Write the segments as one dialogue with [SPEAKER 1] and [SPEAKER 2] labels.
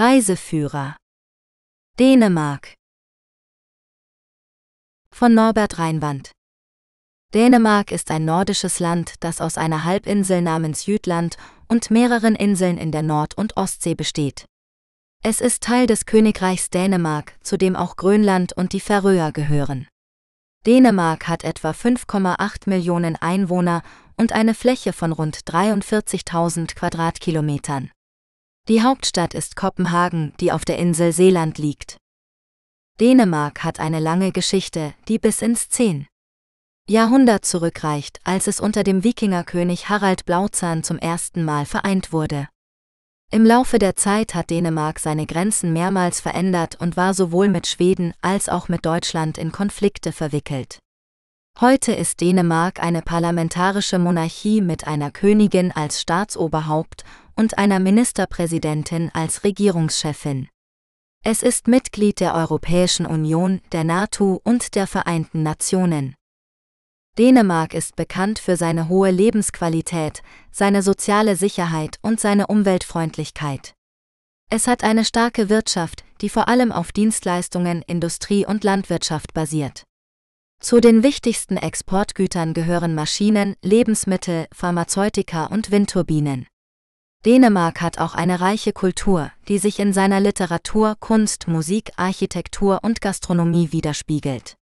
[SPEAKER 1] Reiseführer Dänemark von Norbert Reinwand Dänemark ist ein nordisches Land, das aus einer Halbinsel namens Jütland und mehreren Inseln in der Nord- und Ostsee besteht. Es ist Teil des Königreichs Dänemark, zu dem auch Grönland und die Färöer gehören. Dänemark hat etwa 5,8 Millionen Einwohner und eine Fläche von rund 43.000 Quadratkilometern. Die Hauptstadt ist Kopenhagen, die auf der Insel Seeland liegt. Dänemark hat eine lange Geschichte, die bis ins 10. Jahrhundert zurückreicht, als es unter dem Wikingerkönig Harald Blauzahn zum ersten Mal vereint wurde. Im Laufe der Zeit hat Dänemark seine Grenzen mehrmals verändert und war sowohl mit Schweden als auch mit Deutschland in Konflikte verwickelt. Heute ist Dänemark eine parlamentarische Monarchie mit einer Königin als Staatsoberhaupt und einer Ministerpräsidentin als Regierungschefin. Es ist Mitglied der Europäischen Union, der NATO und der Vereinten Nationen. Dänemark ist bekannt für seine hohe Lebensqualität, seine soziale Sicherheit und seine Umweltfreundlichkeit. Es hat eine starke Wirtschaft, die vor allem auf Dienstleistungen, Industrie und Landwirtschaft basiert. Zu den wichtigsten Exportgütern gehören Maschinen, Lebensmittel, Pharmazeutika und Windturbinen. Dänemark hat auch eine reiche Kultur, die sich in seiner Literatur, Kunst, Musik, Architektur und Gastronomie widerspiegelt.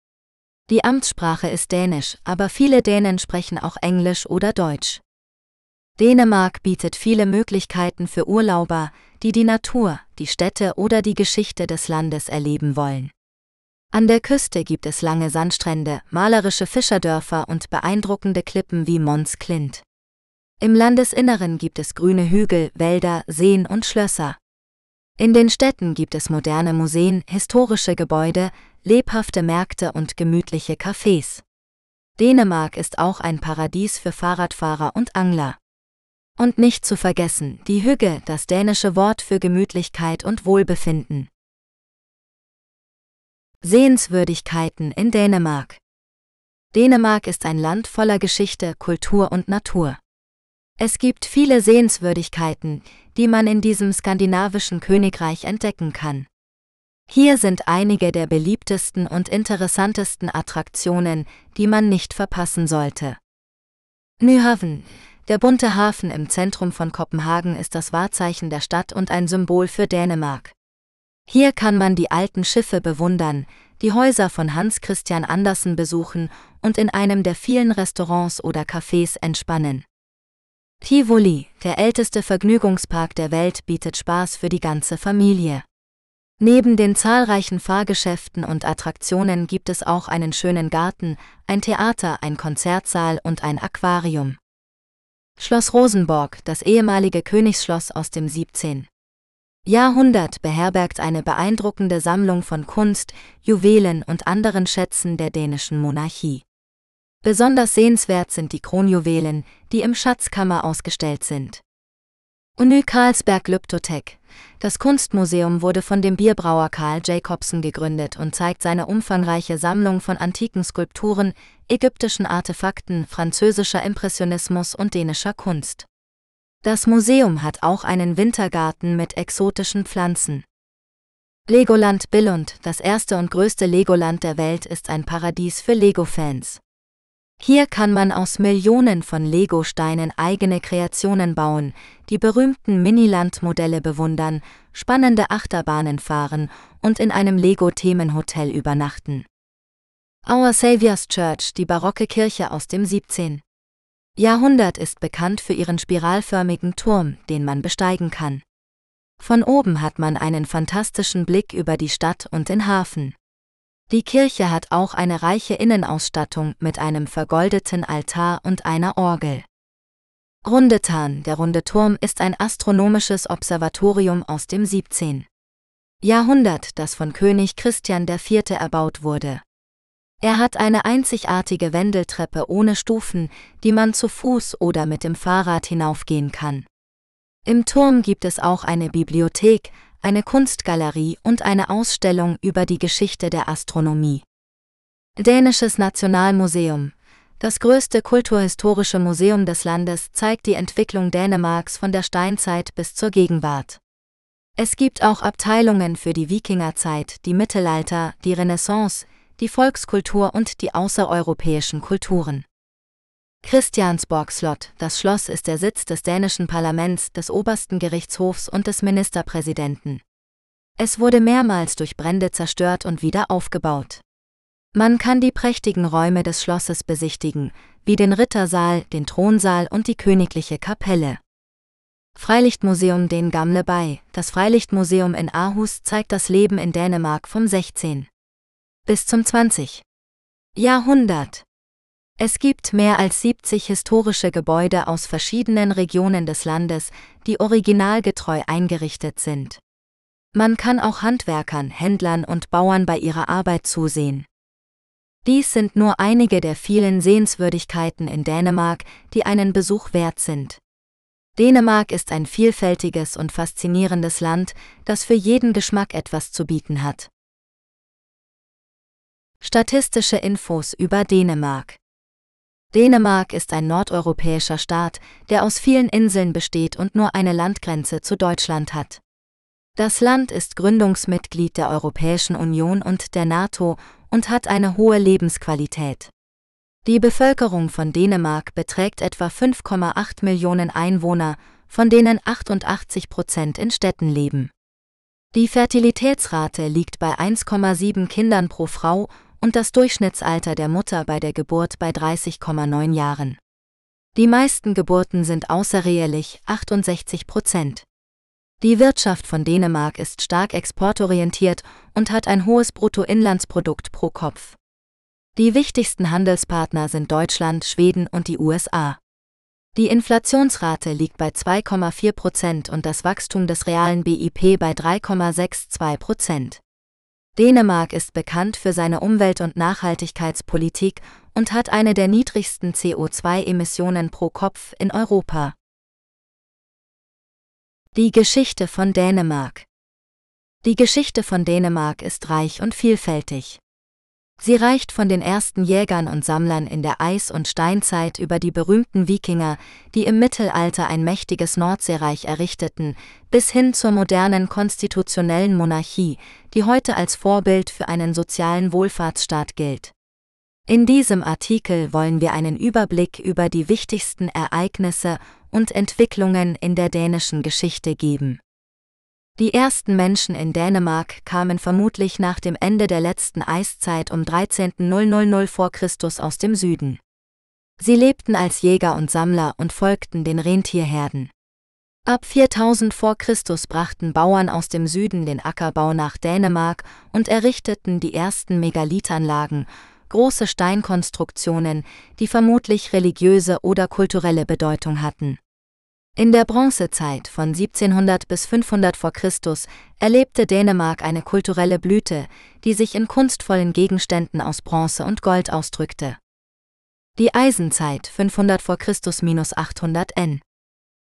[SPEAKER 1] Die Amtssprache ist Dänisch, aber viele Dänen sprechen auch Englisch oder Deutsch. Dänemark bietet viele Möglichkeiten für Urlauber, die die Natur, die Städte oder die Geschichte des Landes erleben wollen. An der Küste gibt es lange Sandstrände, malerische Fischerdörfer und beeindruckende Klippen wie Mons Klint. Im Landesinneren gibt es grüne Hügel, Wälder, Seen und Schlösser. In den Städten gibt es moderne Museen, historische Gebäude, lebhafte Märkte und gemütliche Cafés. Dänemark ist auch ein Paradies für Fahrradfahrer und Angler. Und nicht zu vergessen, die Hügge, das dänische Wort für Gemütlichkeit und Wohlbefinden. Sehenswürdigkeiten in Dänemark. Dänemark ist ein Land voller Geschichte, Kultur und Natur. Es gibt viele Sehenswürdigkeiten, die man in diesem skandinavischen Königreich entdecken kann. Hier sind einige der beliebtesten und interessantesten Attraktionen, die man nicht verpassen sollte. Nyhavn, der bunte Hafen im Zentrum von Kopenhagen ist das Wahrzeichen der Stadt und ein Symbol für Dänemark. Hier kann man die alten Schiffe bewundern, die Häuser von Hans Christian Andersen besuchen und in einem der vielen Restaurants oder Cafés entspannen. Tivoli, der älteste Vergnügungspark der Welt, bietet Spaß für die ganze Familie. Neben den zahlreichen Fahrgeschäften und Attraktionen gibt es auch einen schönen Garten, ein Theater, ein Konzertsaal und ein Aquarium. Schloss Rosenborg, das ehemalige Königsschloss aus dem 17. Jahrhundert, beherbergt eine beeindruckende Sammlung von Kunst, Juwelen und anderen Schätzen der dänischen Monarchie. Besonders sehenswert sind die Kronjuwelen, die im Schatzkammer ausgestellt sind. Uni Karlsberg Lyptotek, das Kunstmuseum wurde von dem Bierbrauer Karl Jacobsen gegründet und zeigt seine umfangreiche Sammlung von antiken Skulpturen, ägyptischen Artefakten, französischer Impressionismus und dänischer Kunst. Das Museum hat auch einen Wintergarten mit exotischen Pflanzen. Legoland Billund, das erste und größte Legoland der Welt, ist ein Paradies für Lego-Fans. Hier kann man aus Millionen von Lego-Steinen eigene Kreationen bauen, die berühmten Miniland-Modelle bewundern, spannende Achterbahnen fahren und in einem Lego-Themenhotel übernachten. Our Saviour's Church, die barocke Kirche aus dem 17. Jahrhundert, ist bekannt für ihren spiralförmigen Turm, den man besteigen kann. Von oben hat man einen fantastischen Blick über die Stadt und den Hafen. Die Kirche hat auch eine reiche Innenausstattung mit einem vergoldeten Altar und einer Orgel. Rundetan, der runde Turm, ist ein astronomisches Observatorium aus dem 17. Jahrhundert, das von König Christian IV. erbaut wurde. Er hat eine einzigartige Wendeltreppe ohne Stufen, die man zu Fuß oder mit dem Fahrrad hinaufgehen kann. Im Turm gibt es auch eine Bibliothek, eine Kunstgalerie und eine Ausstellung über die Geschichte der Astronomie. Dänisches Nationalmuseum. Das größte kulturhistorische Museum des Landes zeigt die Entwicklung Dänemarks von der Steinzeit bis zur Gegenwart. Es gibt auch Abteilungen für die Wikingerzeit, die Mittelalter, die Renaissance, die Volkskultur und die außereuropäischen Kulturen. Christiansborg Slot, das Schloss ist der Sitz des dänischen Parlaments, des obersten Gerichtshofs und des Ministerpräsidenten. Es wurde mehrmals durch Brände zerstört und wieder aufgebaut. Man kann die prächtigen Räume des Schlosses besichtigen, wie den Rittersaal, den Thronsaal und die königliche Kapelle. Freilichtmuseum Den Gamle bei. Das Freilichtmuseum in Aarhus zeigt das Leben in Dänemark vom 16. bis zum 20. Jahrhundert. Es gibt mehr als 70 historische Gebäude aus verschiedenen Regionen des Landes, die originalgetreu eingerichtet sind. Man kann auch Handwerkern, Händlern und Bauern bei ihrer Arbeit zusehen. Dies sind nur einige der vielen Sehenswürdigkeiten in Dänemark, die einen Besuch wert sind. Dänemark ist ein vielfältiges und faszinierendes Land, das für jeden Geschmack etwas zu bieten hat. Statistische Infos über Dänemark Dänemark ist ein nordeuropäischer Staat, der aus vielen Inseln besteht und nur eine Landgrenze zu Deutschland hat. Das Land ist Gründungsmitglied der Europäischen Union und der NATO und hat eine hohe Lebensqualität. Die Bevölkerung von Dänemark beträgt etwa 5,8 Millionen Einwohner, von denen 88 Prozent in Städten leben. Die Fertilitätsrate liegt bei 1,7 Kindern pro Frau und das Durchschnittsalter der Mutter bei der Geburt bei 30,9 Jahren. Die meisten Geburten sind außerehelich, 68 Prozent. Die Wirtschaft von Dänemark ist stark exportorientiert und hat ein hohes Bruttoinlandsprodukt pro Kopf. Die wichtigsten Handelspartner sind Deutschland, Schweden und die USA. Die Inflationsrate liegt bei 2,4 Prozent und das Wachstum des realen BIP bei 3,62 Prozent. Dänemark ist bekannt für seine Umwelt- und Nachhaltigkeitspolitik und hat eine der niedrigsten CO2-Emissionen pro Kopf in Europa. Die Geschichte von Dänemark Die Geschichte von Dänemark ist reich und vielfältig. Sie reicht von den ersten Jägern und Sammlern in der Eis- und Steinzeit über die berühmten Wikinger, die im Mittelalter ein mächtiges Nordseereich errichteten, bis hin zur modernen konstitutionellen Monarchie, die heute als Vorbild für einen sozialen Wohlfahrtsstaat gilt. In diesem Artikel wollen wir einen Überblick über die wichtigsten Ereignisse und Entwicklungen in der dänischen Geschichte geben. Die ersten Menschen in Dänemark kamen vermutlich nach dem Ende der letzten Eiszeit um 13.000 vor Christus aus dem Süden. Sie lebten als Jäger und Sammler und folgten den Rentierherden. Ab 4000 vor Christus brachten Bauern aus dem Süden den Ackerbau nach Dänemark und errichteten die ersten Megalithanlagen, große Steinkonstruktionen, die vermutlich religiöse oder kulturelle Bedeutung hatten. In der Bronzezeit von 1700 bis 500 v. Chr. erlebte Dänemark eine kulturelle Blüte, die sich in kunstvollen Gegenständen aus Bronze und Gold ausdrückte. Die Eisenzeit 500 v. Chr. 800 n.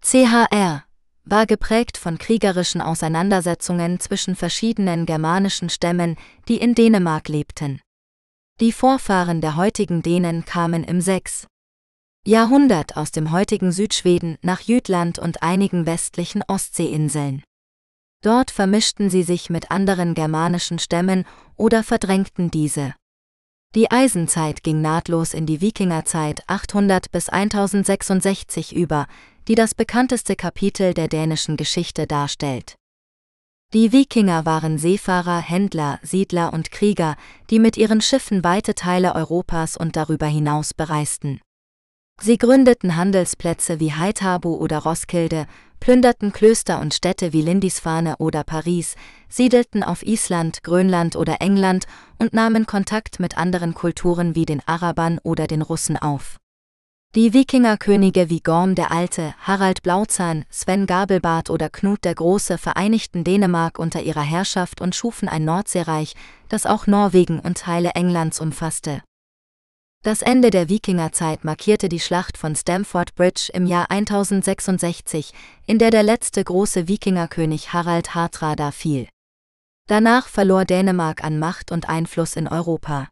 [SPEAKER 1] CHR war geprägt von kriegerischen Auseinandersetzungen zwischen verschiedenen germanischen Stämmen, die in Dänemark lebten. Die Vorfahren der heutigen Dänen kamen im 6. Jahrhundert aus dem heutigen Südschweden nach Jütland und einigen westlichen Ostseeinseln. Dort vermischten sie sich mit anderen germanischen Stämmen oder verdrängten diese. Die Eisenzeit ging nahtlos in die Wikingerzeit 800 bis 1066 über, die das bekannteste Kapitel der dänischen Geschichte darstellt. Die Wikinger waren Seefahrer, Händler, Siedler und Krieger, die mit ihren Schiffen weite Teile Europas und darüber hinaus bereisten. Sie gründeten Handelsplätze wie Haithabu oder Roskilde, plünderten Klöster und Städte wie Lindisfarne oder Paris, siedelten auf Island, Grönland oder England und nahmen Kontakt mit anderen Kulturen wie den Arabern oder den Russen auf. Die Wikingerkönige wie Gorm der Alte, Harald Blauzahn, Sven Gabelbart oder Knut der Große vereinigten Dänemark unter ihrer Herrschaft und schufen ein Nordseereich, das auch Norwegen und Teile Englands umfasste. Das Ende der Wikingerzeit markierte die Schlacht von Stamford Bridge im Jahr 1066, in der der letzte große Wikingerkönig Harald Hardrada fiel. Danach verlor Dänemark an Macht und Einfluss in Europa.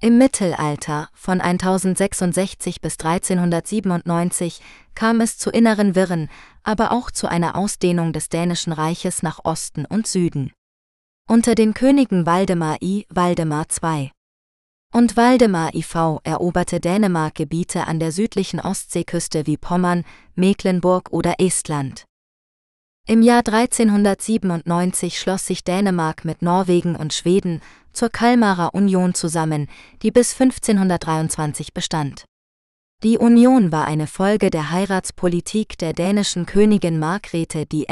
[SPEAKER 1] Im Mittelalter, von 1066 bis 1397, kam es zu inneren Wirren, aber auch zu einer Ausdehnung des dänischen Reiches nach Osten und Süden. Unter den Königen Waldemar I, Waldemar II und Waldemar IV eroberte Dänemark Gebiete an der südlichen Ostseeküste wie Pommern, Mecklenburg oder Estland. Im Jahr 1397 schloss sich Dänemark mit Norwegen und Schweden zur Kalmarer Union zusammen, die bis 1523 bestand. Die Union war eine Folge der Heiratspolitik der dänischen Königin Margrethe I.,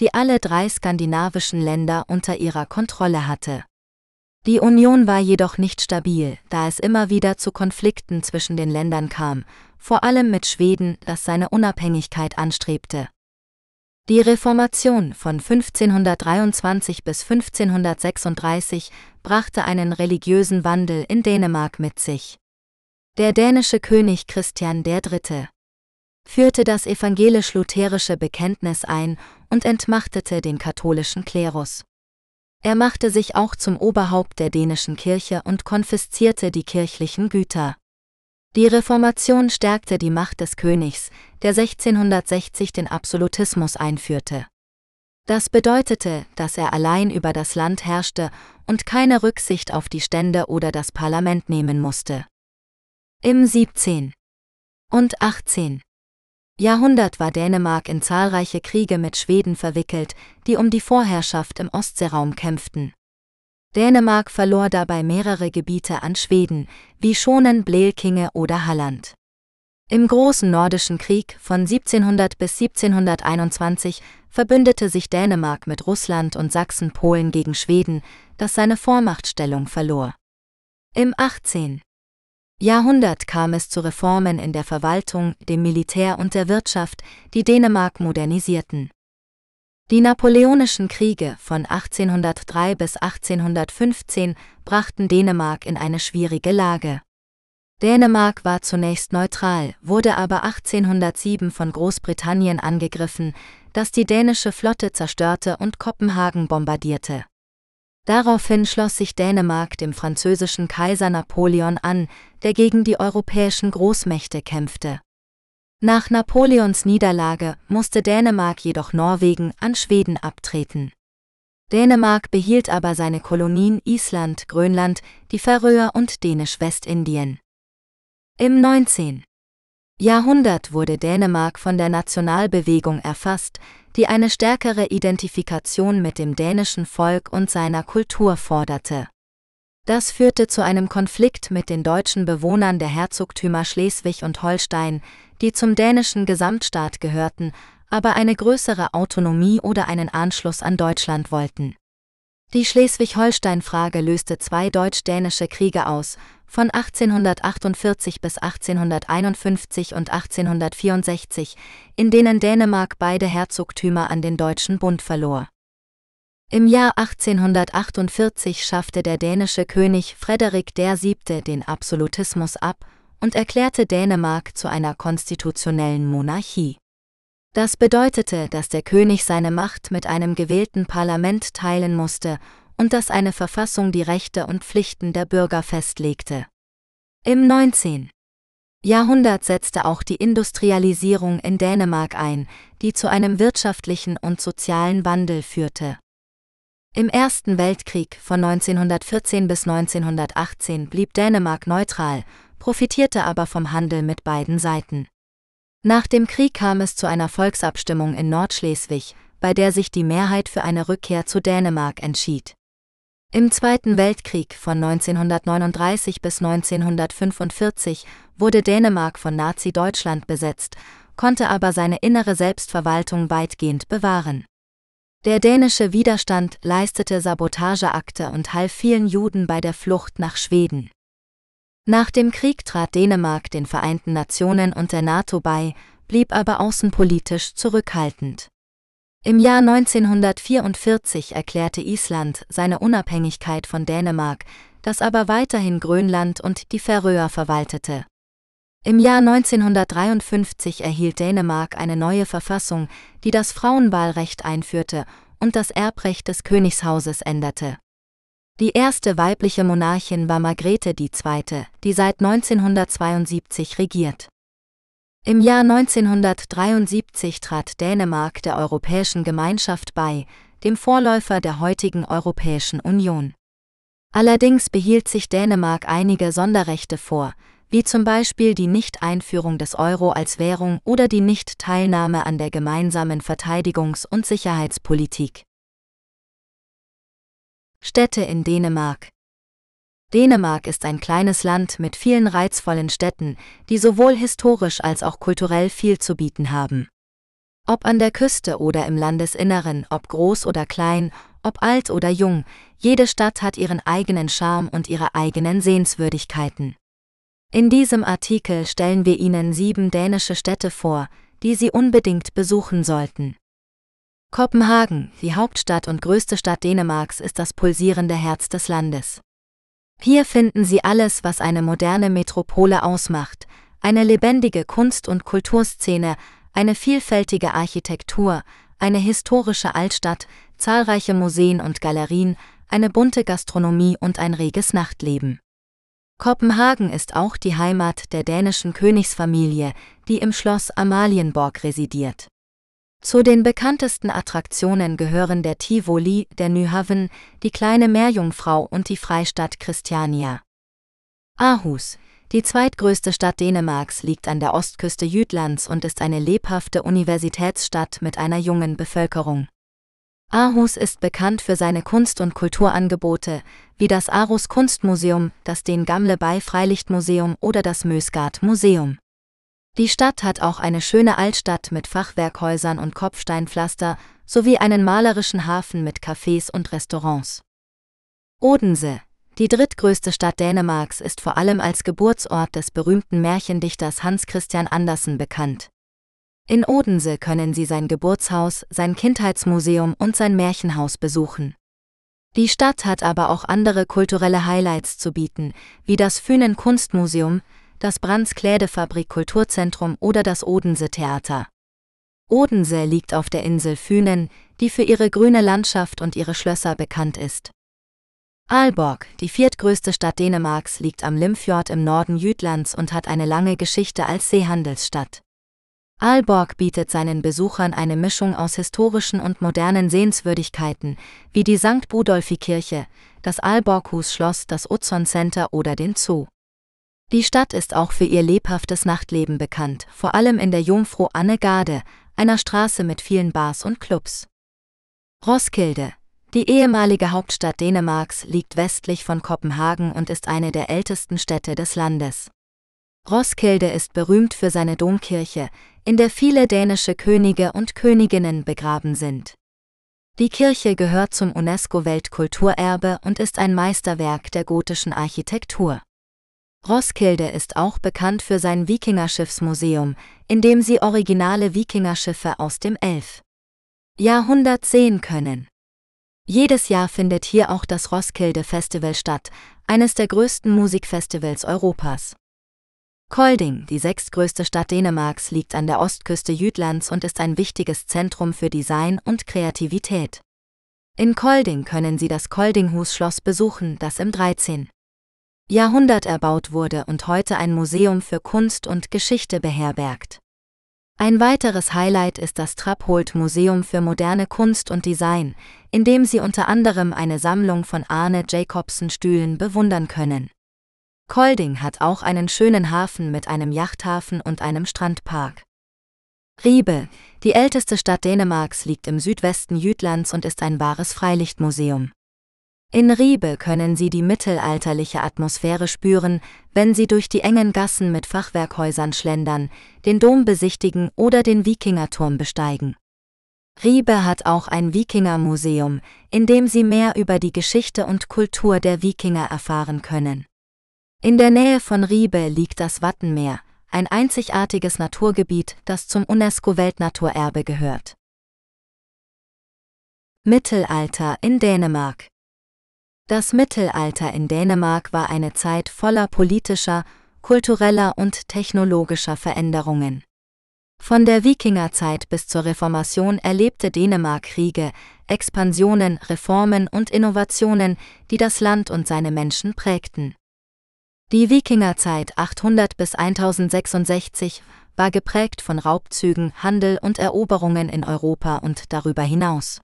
[SPEAKER 1] die alle drei skandinavischen Länder unter ihrer Kontrolle hatte. Die Union war jedoch nicht stabil, da es immer wieder zu Konflikten zwischen den Ländern kam, vor allem mit Schweden, das seine Unabhängigkeit anstrebte. Die Reformation von 1523 bis 1536 brachte einen religiösen Wandel in Dänemark mit sich. Der dänische König Christian III. führte das evangelisch-lutherische Bekenntnis ein und entmachtete den katholischen Klerus. Er machte sich auch zum Oberhaupt der dänischen Kirche und konfiszierte die kirchlichen Güter. Die Reformation stärkte die Macht des Königs, der 1660 den Absolutismus einführte. Das bedeutete, dass er allein über das Land herrschte und keine Rücksicht auf die Stände oder das Parlament nehmen musste. Im 17. und 18. Jahrhundert war Dänemark in zahlreiche Kriege mit Schweden verwickelt, die um die Vorherrschaft im Ostseeraum kämpften. Dänemark verlor dabei mehrere Gebiete an Schweden, wie Schonen, Blekinge oder Halland. Im Großen Nordischen Krieg von 1700 bis 1721 verbündete sich Dänemark mit Russland und Sachsen-Polen gegen Schweden, das seine Vormachtstellung verlor. Im 18. Jahrhundert kam es zu Reformen in der Verwaltung, dem Militär und der Wirtschaft, die Dänemark modernisierten. Die Napoleonischen Kriege von 1803 bis 1815 brachten Dänemark in eine schwierige Lage. Dänemark war zunächst neutral, wurde aber 1807 von Großbritannien angegriffen, das die dänische Flotte zerstörte und Kopenhagen bombardierte. Daraufhin schloss sich Dänemark dem französischen Kaiser Napoleon an, der gegen die europäischen Großmächte kämpfte. Nach Napoleons Niederlage musste Dänemark jedoch Norwegen an Schweden abtreten. Dänemark behielt aber seine Kolonien Island, Grönland, die Färöer und Dänisch-Westindien. Im 19. Jahrhundert wurde Dänemark von der Nationalbewegung erfasst, die eine stärkere Identifikation mit dem dänischen Volk und seiner Kultur forderte. Das führte zu einem Konflikt mit den deutschen Bewohnern der Herzogtümer Schleswig und Holstein, die zum dänischen Gesamtstaat gehörten, aber eine größere Autonomie oder einen Anschluss an Deutschland wollten. Die Schleswig-Holstein-Frage löste zwei deutsch-dänische Kriege aus, von 1848 bis 1851 und 1864, in denen Dänemark beide Herzogtümer an den Deutschen Bund verlor. Im Jahr 1848 schaffte der dänische König Frederik VII. den Absolutismus ab und erklärte Dänemark zu einer konstitutionellen Monarchie. Das bedeutete, dass der König seine Macht mit einem gewählten Parlament teilen musste und dass eine Verfassung die Rechte und Pflichten der Bürger festlegte. Im 19. Jahrhundert setzte auch die Industrialisierung in Dänemark ein, die zu einem wirtschaftlichen und sozialen Wandel führte. Im Ersten Weltkrieg von 1914 bis 1918 blieb Dänemark neutral, profitierte aber vom Handel mit beiden Seiten. Nach dem Krieg kam es zu einer Volksabstimmung in Nordschleswig, bei der sich die Mehrheit für eine Rückkehr zu Dänemark entschied. Im Zweiten Weltkrieg von 1939 bis 1945 wurde Dänemark von Nazi-Deutschland besetzt, konnte aber seine innere Selbstverwaltung weitgehend bewahren. Der dänische Widerstand leistete Sabotageakte und half vielen Juden bei der Flucht nach Schweden. Nach dem Krieg trat Dänemark den Vereinten Nationen und der NATO bei, blieb aber außenpolitisch zurückhaltend. Im Jahr 1944 erklärte Island seine Unabhängigkeit von Dänemark, das aber weiterhin Grönland und die Färöer verwaltete. Im Jahr 1953 erhielt Dänemark eine neue Verfassung, die das Frauenwahlrecht einführte und das Erbrecht des Königshauses änderte. Die erste weibliche Monarchin war Margrethe II., die seit 1972 regiert. Im Jahr 1973 trat Dänemark der Europäischen Gemeinschaft bei, dem Vorläufer der heutigen Europäischen Union. Allerdings behielt sich Dänemark einige Sonderrechte vor, wie zum Beispiel die Nichteinführung des Euro als Währung oder die Nichtteilnahme an der gemeinsamen Verteidigungs- und Sicherheitspolitik. Städte in Dänemark Dänemark ist ein kleines Land mit vielen reizvollen Städten, die sowohl historisch als auch kulturell viel zu bieten haben. Ob an der Küste oder im Landesinneren, ob groß oder klein, ob alt oder jung, jede Stadt hat ihren eigenen Charme und ihre eigenen Sehenswürdigkeiten. In diesem Artikel stellen wir Ihnen sieben dänische Städte vor, die Sie unbedingt besuchen sollten. Kopenhagen, die Hauptstadt und größte Stadt Dänemarks, ist das pulsierende Herz des Landes. Hier finden Sie alles, was eine moderne Metropole ausmacht, eine lebendige Kunst- und Kulturszene, eine vielfältige Architektur, eine historische Altstadt, zahlreiche Museen und Galerien, eine bunte Gastronomie und ein reges Nachtleben. Kopenhagen ist auch die Heimat der dänischen Königsfamilie, die im Schloss Amalienborg residiert. Zu den bekanntesten Attraktionen gehören der Tivoli, der Nyhavn, die kleine Meerjungfrau und die Freistadt Christiania. Aarhus, die zweitgrößte Stadt Dänemarks, liegt an der Ostküste Jütlands und ist eine lebhafte Universitätsstadt mit einer jungen Bevölkerung. Aarhus ist bekannt für seine Kunst- und Kulturangebote, wie das Aarhus Kunstmuseum, das Den Gamle bei Freilichtmuseum oder das Mösgard Museum. Die Stadt hat auch eine schöne Altstadt mit Fachwerkhäusern und Kopfsteinpflaster sowie einen malerischen Hafen mit Cafés und Restaurants. Odense, die drittgrößte Stadt Dänemarks, ist vor allem als Geburtsort des berühmten Märchendichters Hans Christian Andersen bekannt. In Odense können Sie sein Geburtshaus, sein Kindheitsmuseum und sein Märchenhaus besuchen. Die Stadt hat aber auch andere kulturelle Highlights zu bieten, wie das Fünen Kunstmuseum, das Brands Klädefabrik Kulturzentrum oder das Odense Theater. Odense liegt auf der Insel Fünen, die für ihre grüne Landschaft und ihre Schlösser bekannt ist. Aalborg, die viertgrößte Stadt Dänemarks, liegt am Limfjord im Norden Jütlands und hat eine lange Geschichte als Seehandelsstadt. Aalborg bietet seinen Besuchern eine Mischung aus historischen und modernen Sehenswürdigkeiten, wie die St. Budolfi-Kirche, das Aalborghus-Schloss, das Utzon Center oder den Zoo. Die Stadt ist auch für ihr lebhaftes Nachtleben bekannt, vor allem in der Jungfrau Anne Garde, einer Straße mit vielen Bars und Clubs. Roskilde, die ehemalige Hauptstadt Dänemarks, liegt westlich von Kopenhagen und ist eine der ältesten Städte des Landes. Roskilde ist berühmt für seine Domkirche, in der viele dänische Könige und Königinnen begraben sind. Die Kirche gehört zum UNESCO-Weltkulturerbe und ist ein Meisterwerk der gotischen Architektur. Roskilde ist auch bekannt für sein Wikingerschiffsmuseum, in dem Sie originale Wikingerschiffe aus dem 11. Jahrhundert sehen können. Jedes Jahr findet hier auch das Roskilde Festival statt, eines der größten Musikfestivals Europas. Kolding, die sechstgrößte Stadt Dänemarks, liegt an der Ostküste Jütlands und ist ein wichtiges Zentrum für Design und Kreativität. In Kolding können Sie das Koldinghus-Schloss besuchen, das im 13. Jahrhundert erbaut wurde und heute ein Museum für Kunst und Geschichte beherbergt. Ein weiteres Highlight ist das Trapholt Museum für moderne Kunst und Design, in dem Sie unter anderem eine Sammlung von Arne Jacobsen Stühlen bewundern können. Kolding hat auch einen schönen Hafen mit einem Yachthafen und einem Strandpark. Riebe, die älteste Stadt Dänemarks, liegt im Südwesten Jütlands und ist ein wahres Freilichtmuseum. In Riebe können Sie die mittelalterliche Atmosphäre spüren, wenn Sie durch die engen Gassen mit Fachwerkhäusern schlendern, den Dom besichtigen oder den Wikingerturm besteigen. Riebe hat auch ein Wikingermuseum, in dem Sie mehr über die Geschichte und Kultur der Wikinger erfahren können. In der Nähe von Riebe liegt das Wattenmeer, ein einzigartiges Naturgebiet, das zum UNESCO-Weltnaturerbe gehört. Mittelalter in Dänemark Das Mittelalter in Dänemark war eine Zeit voller politischer, kultureller und technologischer Veränderungen. Von der Wikingerzeit bis zur Reformation erlebte Dänemark Kriege, Expansionen, Reformen und Innovationen, die das Land und seine Menschen prägten. Die Wikingerzeit 800 bis 1066 war geprägt von Raubzügen, Handel und Eroberungen in Europa und darüber hinaus.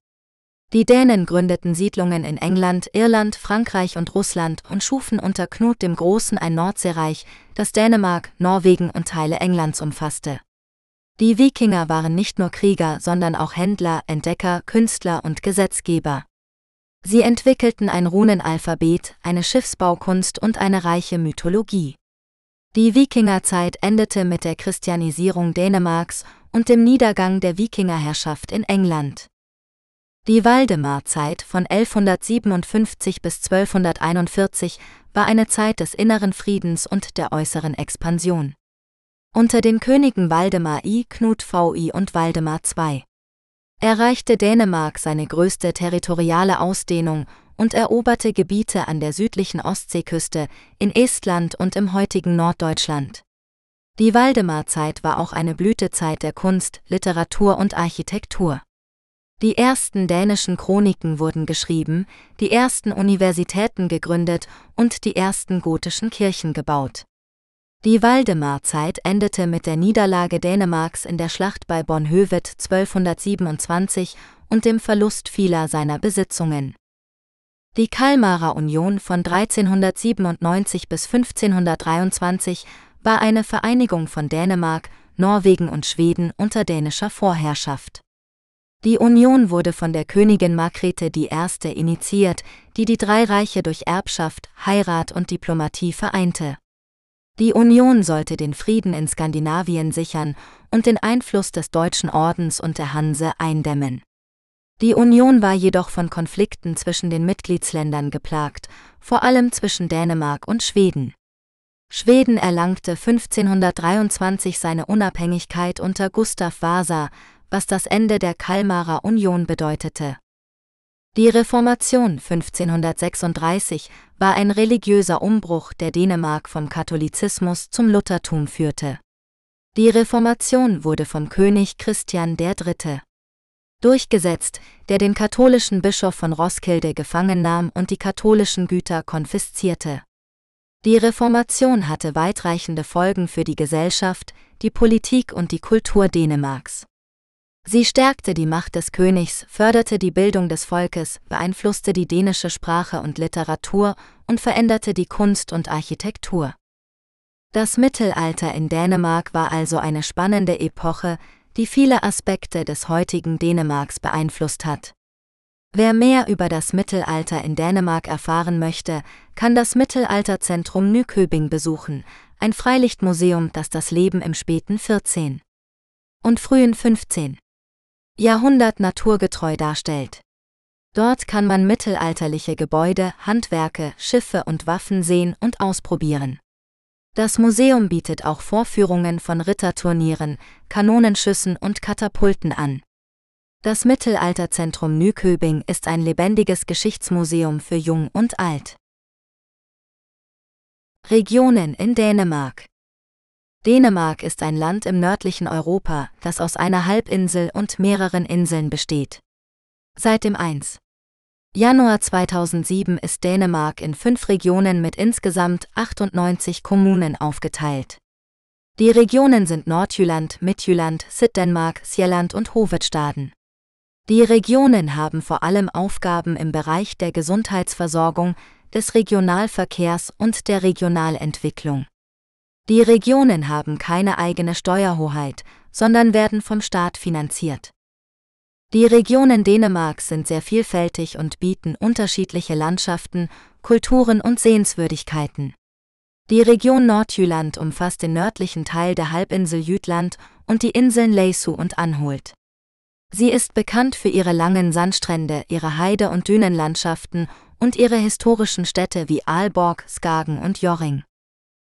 [SPEAKER 1] Die Dänen gründeten Siedlungen in England, Irland, Frankreich und Russland und schufen unter Knut dem Großen ein Nordseereich, das Dänemark, Norwegen und Teile Englands umfasste. Die Wikinger waren nicht nur Krieger, sondern auch Händler, Entdecker, Künstler und Gesetzgeber. Sie entwickelten ein Runenalphabet, eine Schiffsbaukunst und eine reiche Mythologie. Die Wikingerzeit endete mit der Christianisierung Dänemarks und dem Niedergang der Wikingerherrschaft in England. Die Waldemarzeit von 1157 bis 1241 war eine Zeit des inneren Friedens und der äußeren Expansion. Unter den Königen Waldemar I, Knut VI und Waldemar II erreichte Dänemark seine größte territoriale Ausdehnung und eroberte Gebiete an der südlichen Ostseeküste, in Estland und im heutigen Norddeutschland. Die Waldemarzeit war auch eine Blütezeit der Kunst, Literatur und Architektur. Die ersten dänischen Chroniken wurden geschrieben, die ersten Universitäten gegründet und die ersten gotischen Kirchen gebaut. Die Waldemarzeit endete mit der Niederlage Dänemarks in der Schlacht bei Bonhoefet 1227 und dem Verlust vieler seiner Besitzungen. Die Kalmarer Union von 1397 bis 1523 war eine Vereinigung von Dänemark, Norwegen und Schweden unter dänischer Vorherrschaft. Die Union wurde von der Königin Margrethe I. initiiert, die die drei Reiche durch Erbschaft, Heirat und Diplomatie vereinte. Die Union sollte den Frieden in Skandinavien sichern und den Einfluss des Deutschen Ordens und der Hanse eindämmen. Die Union war jedoch von Konflikten zwischen den Mitgliedsländern geplagt, vor allem zwischen Dänemark und Schweden. Schweden erlangte 1523 seine Unabhängigkeit unter Gustav Vasa, was das Ende der Kalmarer Union bedeutete. Die Reformation 1536 war ein religiöser Umbruch, der Dänemark vom Katholizismus zum Luthertum führte. Die Reformation wurde vom König Christian III. durchgesetzt, der den katholischen Bischof von Roskilde gefangen nahm und die katholischen Güter konfiszierte. Die Reformation hatte weitreichende Folgen für die Gesellschaft, die Politik und die Kultur Dänemarks. Sie stärkte die Macht des Königs, förderte die Bildung des Volkes, beeinflusste die dänische Sprache und Literatur und veränderte die Kunst und Architektur. Das Mittelalter in Dänemark war also eine spannende Epoche, die viele Aspekte des heutigen Dänemarks beeinflusst hat. Wer mehr über das Mittelalter in Dänemark erfahren möchte, kann das Mittelalterzentrum Nyköbing besuchen, ein Freilichtmuseum, das das Leben im späten 14. und frühen 15. Jahrhundert naturgetreu darstellt. Dort kann man mittelalterliche Gebäude, Handwerke, Schiffe und Waffen sehen und ausprobieren. Das Museum bietet auch Vorführungen von Ritterturnieren, Kanonenschüssen und Katapulten an. Das Mittelalterzentrum Nyköbing ist ein lebendiges Geschichtsmuseum für Jung und Alt. Regionen in Dänemark Dänemark ist ein Land im nördlichen Europa, das aus einer Halbinsel und mehreren Inseln besteht. Seit dem 1. Januar 2007 ist Dänemark in fünf Regionen mit insgesamt 98 Kommunen aufgeteilt. Die Regionen sind Nordjylland, Midtjylland, Syddanmark, Sjælland und Hovedstaden. Die Regionen haben vor allem Aufgaben im Bereich der Gesundheitsversorgung, des Regionalverkehrs und der Regionalentwicklung. Die Regionen haben keine eigene Steuerhoheit, sondern werden vom Staat finanziert. Die Regionen Dänemarks sind sehr vielfältig und bieten unterschiedliche Landschaften, Kulturen und Sehenswürdigkeiten. Die Region Nordjylland umfasst den nördlichen Teil der Halbinsel Jütland und die Inseln Leisu und Anholt. Sie ist bekannt für ihre langen Sandstrände, ihre Heide- und Dünenlandschaften und ihre historischen Städte wie Aalborg, Skagen und Jorring.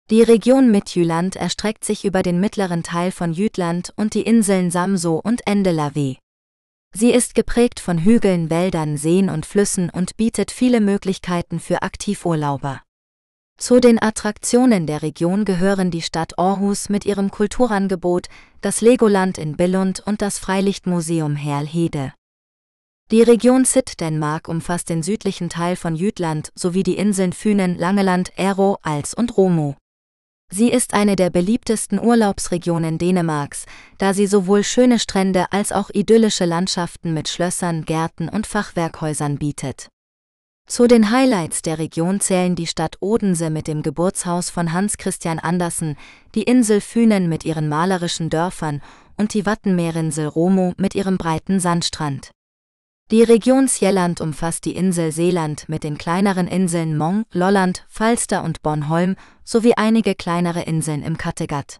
[SPEAKER 1] Die Region Midtjylland erstreckt sich über den mittleren Teil von Jütland und die Inseln Samso und Endelave. Sie ist geprägt von Hügeln, Wäldern, Seen und Flüssen und bietet viele Möglichkeiten für Aktivurlauber. Zu den Attraktionen der Region gehören die Stadt Aarhus mit ihrem Kulturangebot, das Legoland in Billund und das Freilichtmuseum Herlhede. Die Region Sitt-Dänemark umfasst den südlichen Teil von Jütland sowie die Inseln Fünen, Langeland, Ero, Als und Romo. Sie ist eine der beliebtesten Urlaubsregionen Dänemarks, da sie sowohl schöne Strände als auch idyllische Landschaften mit Schlössern, Gärten und Fachwerkhäusern bietet. Zu den Highlights der Region zählen die Stadt Odense mit dem Geburtshaus von Hans Christian Andersen, die Insel Fünen mit ihren malerischen Dörfern und die Wattenmeerinsel Romo mit ihrem breiten Sandstrand. Die Region Sjelland umfasst die Insel Seeland mit den kleineren Inseln Mong, Lolland, Falster und Bornholm sowie einige kleinere Inseln im Kattegat.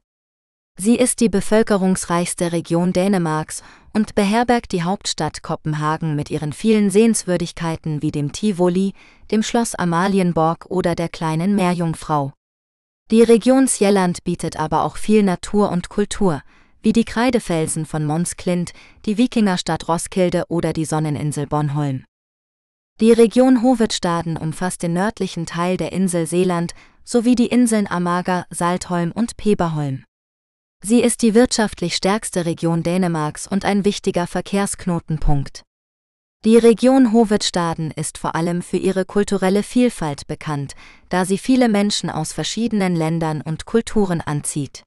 [SPEAKER 1] Sie ist die bevölkerungsreichste Region Dänemarks und beherbergt die Hauptstadt Kopenhagen mit ihren vielen Sehenswürdigkeiten wie dem Tivoli, dem Schloss Amalienborg oder der kleinen Meerjungfrau. Die Region Sjelland bietet aber auch viel Natur und Kultur, wie die Kreidefelsen von Mons Klint, die Wikingerstadt Roskilde oder die Sonneninsel Bornholm. Die Region Hovedstaden umfasst den nördlichen Teil der Insel Seeland sowie die Inseln Amager, Saltholm und Peberholm. Sie ist die wirtschaftlich stärkste Region Dänemarks und ein wichtiger Verkehrsknotenpunkt. Die Region Hovedstaden ist vor allem für ihre kulturelle Vielfalt bekannt, da sie viele Menschen aus verschiedenen Ländern und Kulturen anzieht.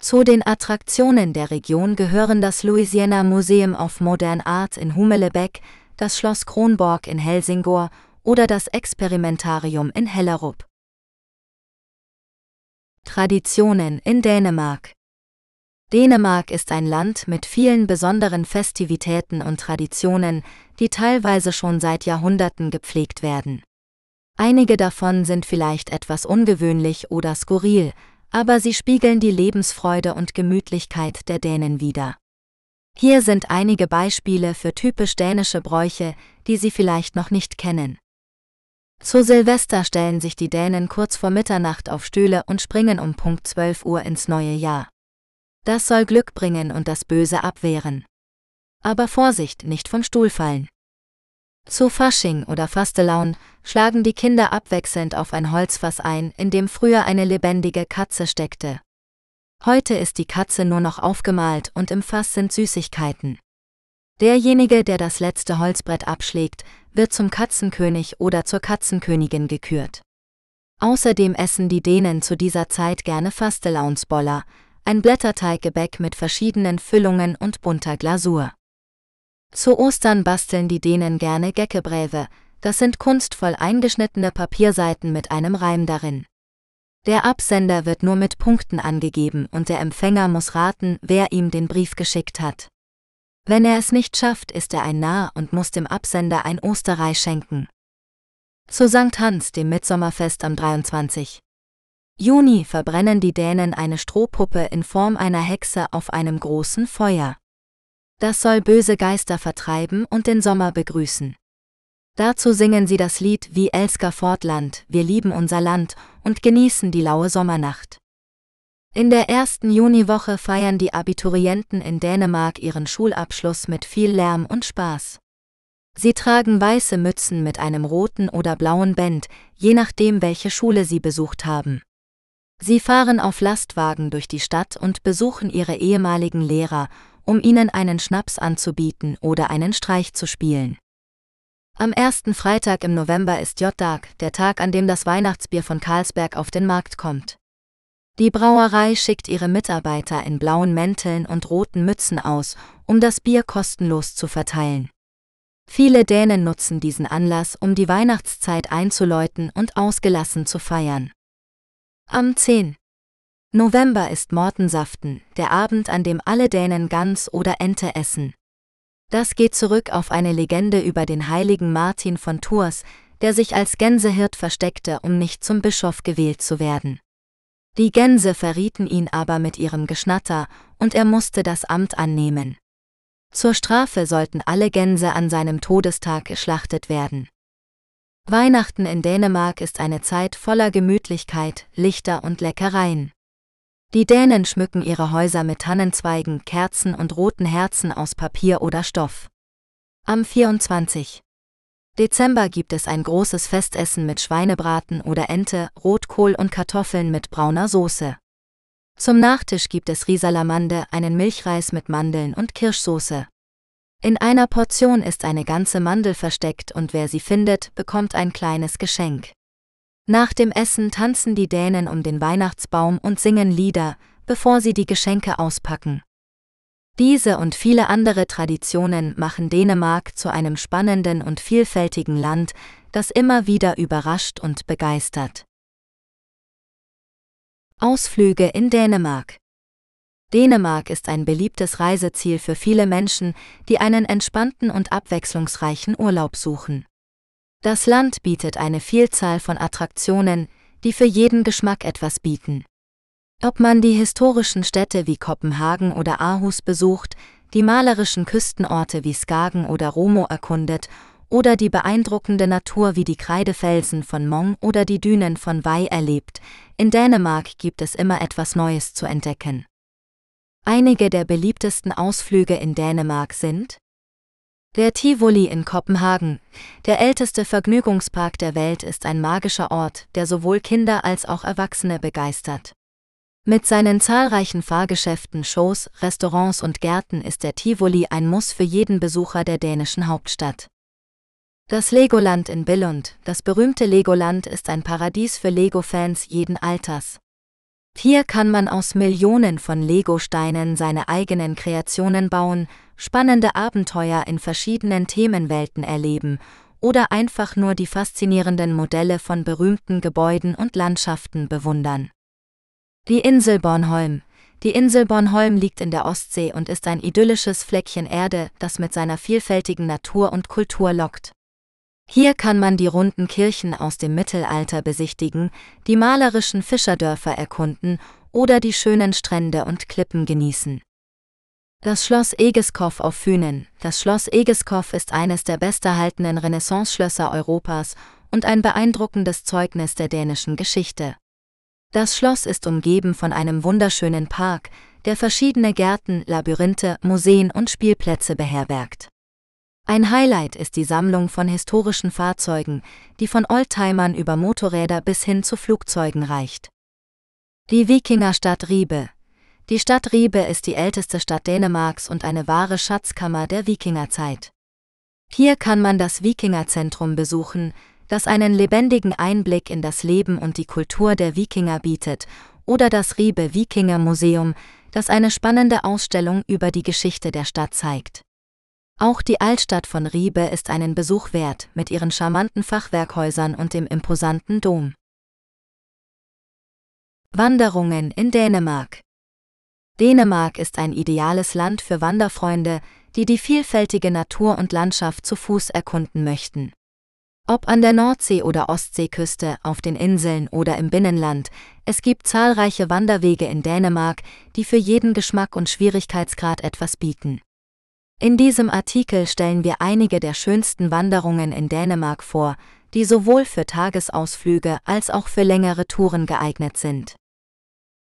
[SPEAKER 1] Zu den Attraktionen der Region gehören das Louisiana Museum of Modern Art in Humelebeck, das Schloss Kronborg in Helsingor oder das Experimentarium in Hellerup. Traditionen in Dänemark Dänemark ist ein Land mit vielen besonderen Festivitäten und Traditionen, die teilweise schon seit Jahrhunderten gepflegt werden. Einige davon sind vielleicht etwas ungewöhnlich oder skurril, aber sie spiegeln die Lebensfreude und Gemütlichkeit der Dänen wider. Hier sind einige Beispiele für typisch dänische Bräuche, die Sie vielleicht noch nicht kennen. Zu Silvester stellen sich die Dänen kurz vor Mitternacht auf Stühle und springen um Punkt 12 Uhr ins neue Jahr. Das soll Glück bringen und das Böse abwehren. Aber Vorsicht, nicht vom Stuhl fallen. Zu Fasching oder Fastelaun schlagen die Kinder abwechselnd auf ein Holzfass ein, in dem früher eine lebendige Katze steckte. Heute ist die Katze nur noch aufgemalt und im Fass sind Süßigkeiten. Derjenige, der das letzte Holzbrett abschlägt, wird zum Katzenkönig oder zur Katzenkönigin gekürt. Außerdem essen die Dänen zu dieser Zeit gerne Fastelaunsboller, ein Blätterteiggebäck mit verschiedenen Füllungen und bunter Glasur. Zu Ostern basteln die Dänen gerne Geckebräve, das sind kunstvoll eingeschnittene Papierseiten mit einem Reim darin. Der Absender wird nur mit Punkten angegeben und der Empfänger muss raten, wer ihm den Brief geschickt hat. Wenn er es nicht schafft, ist er ein Narr und muss dem Absender ein Osterei schenken. Zu St. Hans, dem Mitsommerfest am 23. Juni verbrennen die Dänen eine Strohpuppe in Form einer Hexe auf einem großen Feuer. Das soll böse Geister vertreiben und den Sommer begrüßen. Dazu singen sie das Lied Wie Elsker Fortland, wir lieben unser Land und genießen die laue Sommernacht. In der ersten Juniwoche feiern die Abiturienten in Dänemark ihren Schulabschluss mit viel Lärm und Spaß. Sie tragen weiße Mützen mit einem roten oder blauen Band, je nachdem welche Schule sie besucht haben. Sie fahren auf Lastwagen durch die Stadt und besuchen ihre ehemaligen Lehrer um ihnen einen Schnaps anzubieten oder einen Streich zu spielen. Am ersten Freitag im November ist J-Tag, der Tag, an dem das Weihnachtsbier von Karlsberg auf den Markt kommt. Die Brauerei schickt ihre Mitarbeiter in blauen Mänteln und roten Mützen aus, um das Bier kostenlos zu verteilen. Viele Dänen nutzen diesen Anlass, um die Weihnachtszeit einzuläuten und ausgelassen zu feiern. Am 10. November ist Mortensaften, der Abend, an dem alle Dänen Gans oder Ente essen. Das geht zurück auf eine Legende über den heiligen Martin von Tours, der sich als Gänsehirt versteckte, um nicht zum Bischof gewählt zu werden. Die Gänse verrieten ihn aber mit ihrem Geschnatter, und er musste das Amt annehmen. Zur Strafe sollten alle Gänse an seinem Todestag geschlachtet werden. Weihnachten in Dänemark ist eine Zeit voller Gemütlichkeit, Lichter und Leckereien. Die Dänen schmücken ihre Häuser mit Tannenzweigen, Kerzen und roten Herzen aus Papier oder Stoff. Am 24. Dezember gibt es ein großes Festessen mit Schweinebraten oder Ente, Rotkohl und Kartoffeln mit brauner Soße. Zum Nachtisch gibt es Risalamande, einen Milchreis mit Mandeln und Kirschsoße. In einer Portion ist eine ganze Mandel versteckt und wer sie findet, bekommt ein kleines Geschenk. Nach dem Essen tanzen die Dänen um den Weihnachtsbaum und singen Lieder, bevor sie die Geschenke auspacken. Diese und viele andere Traditionen machen Dänemark zu einem spannenden und vielfältigen Land, das immer wieder überrascht und begeistert. Ausflüge in Dänemark Dänemark ist ein beliebtes Reiseziel für viele Menschen, die einen entspannten und abwechslungsreichen Urlaub suchen. Das Land bietet eine Vielzahl von Attraktionen, die für jeden Geschmack etwas bieten. Ob man die historischen Städte wie Kopenhagen oder Aarhus besucht, die malerischen Küstenorte wie Skagen oder Romo erkundet oder die beeindruckende Natur wie die Kreidefelsen von Mong oder die Dünen von Wei erlebt, in Dänemark gibt es immer etwas Neues zu entdecken. Einige der beliebtesten Ausflüge in Dänemark sind der Tivoli in Kopenhagen, der älteste Vergnügungspark der Welt, ist ein magischer Ort, der sowohl Kinder als auch Erwachsene begeistert. Mit seinen zahlreichen Fahrgeschäften, Shows, Restaurants und Gärten ist der Tivoli ein Muss für jeden Besucher der dänischen Hauptstadt. Das Legoland in Billund, das berühmte Legoland ist ein Paradies für Lego-Fans jeden Alters. Hier kann man aus Millionen von Lego-Steinen seine eigenen Kreationen bauen, spannende Abenteuer in verschiedenen Themenwelten erleben oder einfach nur die faszinierenden Modelle von berühmten Gebäuden und Landschaften bewundern. Die Insel Bornholm. Die Insel Bornholm liegt in der Ostsee und ist ein idyllisches Fleckchen Erde, das mit seiner vielfältigen Natur und Kultur lockt. Hier kann man die runden Kirchen aus dem Mittelalter besichtigen, die malerischen Fischerdörfer erkunden oder die schönen Strände und Klippen genießen. Das Schloss Egeskow auf Fünen. Das Schloss Egeskow ist eines der besterhaltenen Renaissance-Schlösser Europas und ein beeindruckendes Zeugnis der dänischen Geschichte. Das Schloss ist umgeben von einem wunderschönen Park, der verschiedene Gärten, Labyrinthe, Museen und Spielplätze beherbergt. Ein Highlight ist die Sammlung von historischen Fahrzeugen, die von Oldtimern über Motorräder bis hin zu Flugzeugen reicht. Die Wikingerstadt Riebe. Die Stadt Riebe ist die älteste Stadt Dänemarks und eine wahre Schatzkammer der Wikingerzeit. Hier kann man das Wikingerzentrum besuchen, das einen lebendigen Einblick in das Leben und die Kultur der Wikinger bietet, oder das Riebe Wikinger Museum, das eine spannende Ausstellung über die Geschichte der Stadt zeigt. Auch die Altstadt von Riebe ist einen Besuch wert, mit ihren charmanten Fachwerkhäusern und dem imposanten Dom. Wanderungen in Dänemark Dänemark ist ein ideales Land für Wanderfreunde, die die vielfältige Natur und Landschaft zu Fuß erkunden möchten. Ob an der Nordsee- oder Ostseeküste, auf den Inseln oder im Binnenland, es gibt zahlreiche Wanderwege in Dänemark, die für jeden Geschmack und Schwierigkeitsgrad etwas bieten. In diesem Artikel stellen wir einige der schönsten Wanderungen in Dänemark vor, die sowohl für Tagesausflüge als auch für längere Touren geeignet sind.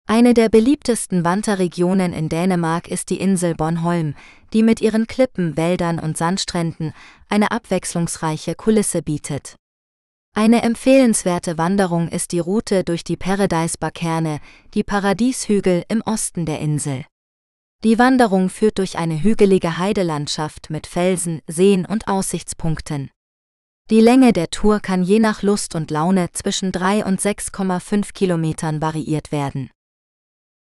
[SPEAKER 1] Eine der beliebtesten Wanderregionen in Dänemark ist die Insel Bornholm, die mit ihren Klippen, Wäldern und Sandstränden eine abwechslungsreiche Kulisse bietet. Eine empfehlenswerte Wanderung ist die Route durch die Paradise-Bakerne, die Paradieshügel im Osten der Insel. Die Wanderung führt durch eine hügelige Heidelandschaft mit Felsen, Seen und Aussichtspunkten. Die Länge der Tour kann je nach Lust und Laune zwischen 3 und 6,5 Kilometern variiert werden.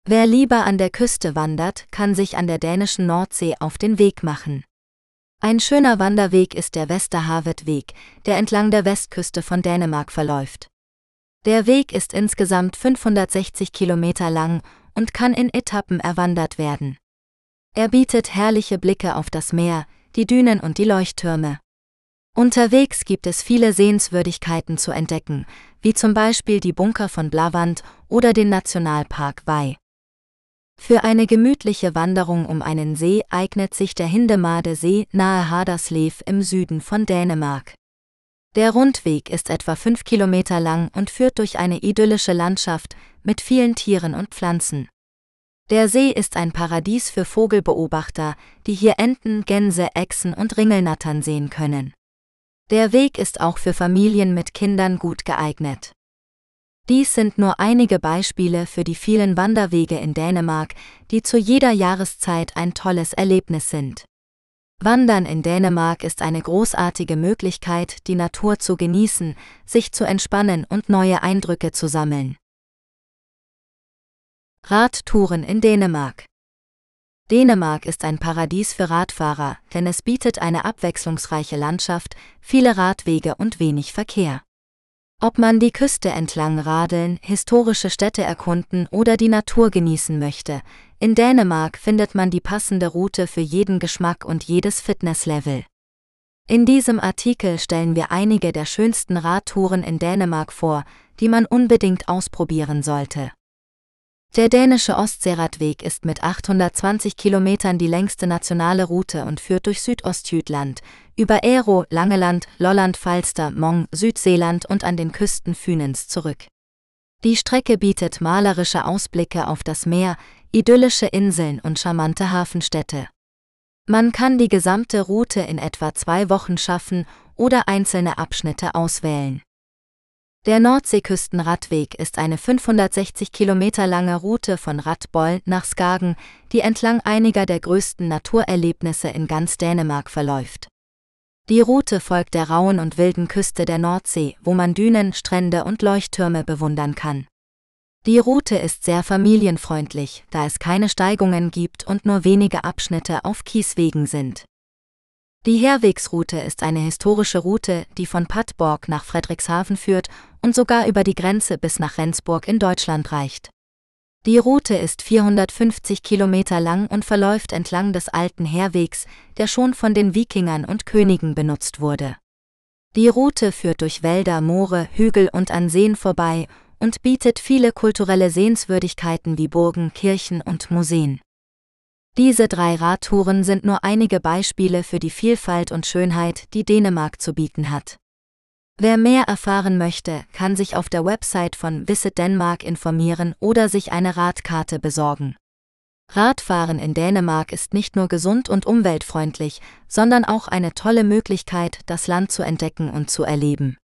[SPEAKER 1] Wer lieber an der Küste wandert, kann sich an der dänischen Nordsee auf den Weg machen. Ein schöner Wanderweg ist der Westerhavet-Weg, der entlang der Westküste von Dänemark verläuft. Der Weg ist insgesamt 560 Kilometer lang und kann in Etappen erwandert werden. Er bietet herrliche Blicke auf das Meer, die Dünen und die Leuchttürme. Unterwegs gibt es viele Sehenswürdigkeiten zu entdecken, wie zum Beispiel die Bunker von Blavand oder den Nationalpark Wei. Für eine gemütliche Wanderung um einen See eignet sich der Hindemade See nahe Haderslev im Süden von Dänemark. Der Rundweg ist etwa fünf Kilometer lang und führt durch eine idyllische Landschaft mit vielen Tieren und Pflanzen. Der See ist ein Paradies für Vogelbeobachter, die hier Enten, Gänse, Echsen und Ringelnattern sehen können. Der Weg ist auch für Familien mit Kindern gut geeignet. Dies sind nur einige Beispiele für die vielen Wanderwege in Dänemark, die zu jeder Jahreszeit ein tolles Erlebnis sind. Wandern in Dänemark ist eine großartige Möglichkeit, die Natur zu genießen, sich zu entspannen und neue Eindrücke zu sammeln. Radtouren in Dänemark Dänemark ist ein Paradies für Radfahrer, denn es bietet eine abwechslungsreiche Landschaft, viele Radwege und wenig Verkehr. Ob man die Küste entlang radeln, historische Städte erkunden oder die Natur genießen möchte, in Dänemark findet man die passende Route für jeden Geschmack und jedes Fitnesslevel. In diesem Artikel stellen wir einige der schönsten Radtouren in Dänemark vor, die man unbedingt ausprobieren sollte. Der dänische Ostseeradweg ist mit 820 Kilometern die längste nationale Route und führt durch Südostjütland, über Ero, Langeland, Lolland, Falster, Mong, Südseeland und an den Küsten Fünens zurück. Die Strecke bietet malerische Ausblicke auf das Meer, idyllische Inseln und charmante Hafenstädte. Man kann die gesamte Route in etwa zwei Wochen schaffen oder einzelne Abschnitte auswählen. Der Nordseeküstenradweg ist eine 560 Kilometer lange Route von Radboll nach Skagen, die entlang einiger der größten Naturerlebnisse in ganz Dänemark verläuft. Die Route folgt der rauen und wilden Küste der Nordsee, wo man Dünen, Strände und Leuchttürme bewundern kann. Die Route ist sehr familienfreundlich, da es keine Steigungen gibt und nur wenige Abschnitte auf Kieswegen sind. Die Herwegsroute ist eine historische Route, die von Padborg nach Frederikshafen führt und sogar über die Grenze bis nach Rendsburg in Deutschland reicht. Die Route ist 450 Kilometer lang und verläuft entlang des alten Herwegs, der schon von den Wikingern und Königen benutzt wurde. Die Route führt durch Wälder, Moore, Hügel und an Seen vorbei und bietet viele kulturelle Sehenswürdigkeiten wie Burgen, Kirchen und Museen. Diese drei Radtouren sind nur einige Beispiele für die Vielfalt und Schönheit, die Dänemark zu bieten hat. Wer mehr erfahren möchte, kann sich auf der Website von Visit Denmark informieren oder sich eine Radkarte besorgen. Radfahren in Dänemark ist nicht nur gesund und umweltfreundlich, sondern auch eine tolle Möglichkeit, das Land zu entdecken und zu erleben.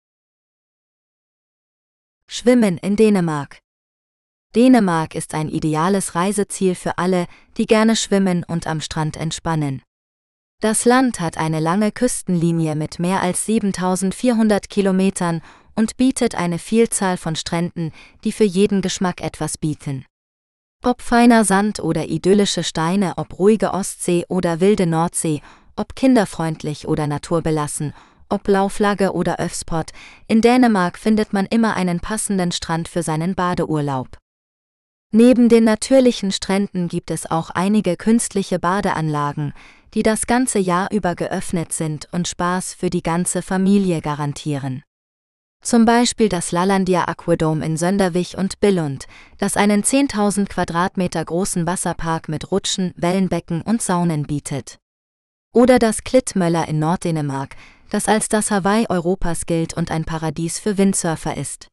[SPEAKER 1] Schwimmen in Dänemark Dänemark ist ein ideales Reiseziel für alle, die gerne schwimmen und am Strand entspannen. Das Land hat eine lange Küstenlinie mit mehr als 7400 Kilometern und bietet eine Vielzahl von Stränden, die für jeden Geschmack etwas bieten. Ob feiner Sand oder idyllische Steine, ob ruhige Ostsee oder wilde Nordsee, ob kinderfreundlich oder naturbelassen, ob Lauflagge oder Öfspot, in Dänemark findet man immer einen passenden Strand für seinen Badeurlaub. Neben den natürlichen Stränden gibt es auch einige künstliche Badeanlagen, die das ganze Jahr über geöffnet sind und Spaß für die ganze Familie garantieren. Zum Beispiel das Lalandia Aquadome in Sönderwich und Billund, das einen 10.000 Quadratmeter großen Wasserpark mit Rutschen, Wellenbecken und Saunen bietet. Oder das Klittmöller in Norddänemark, das als das Hawaii Europas gilt und ein Paradies für Windsurfer ist.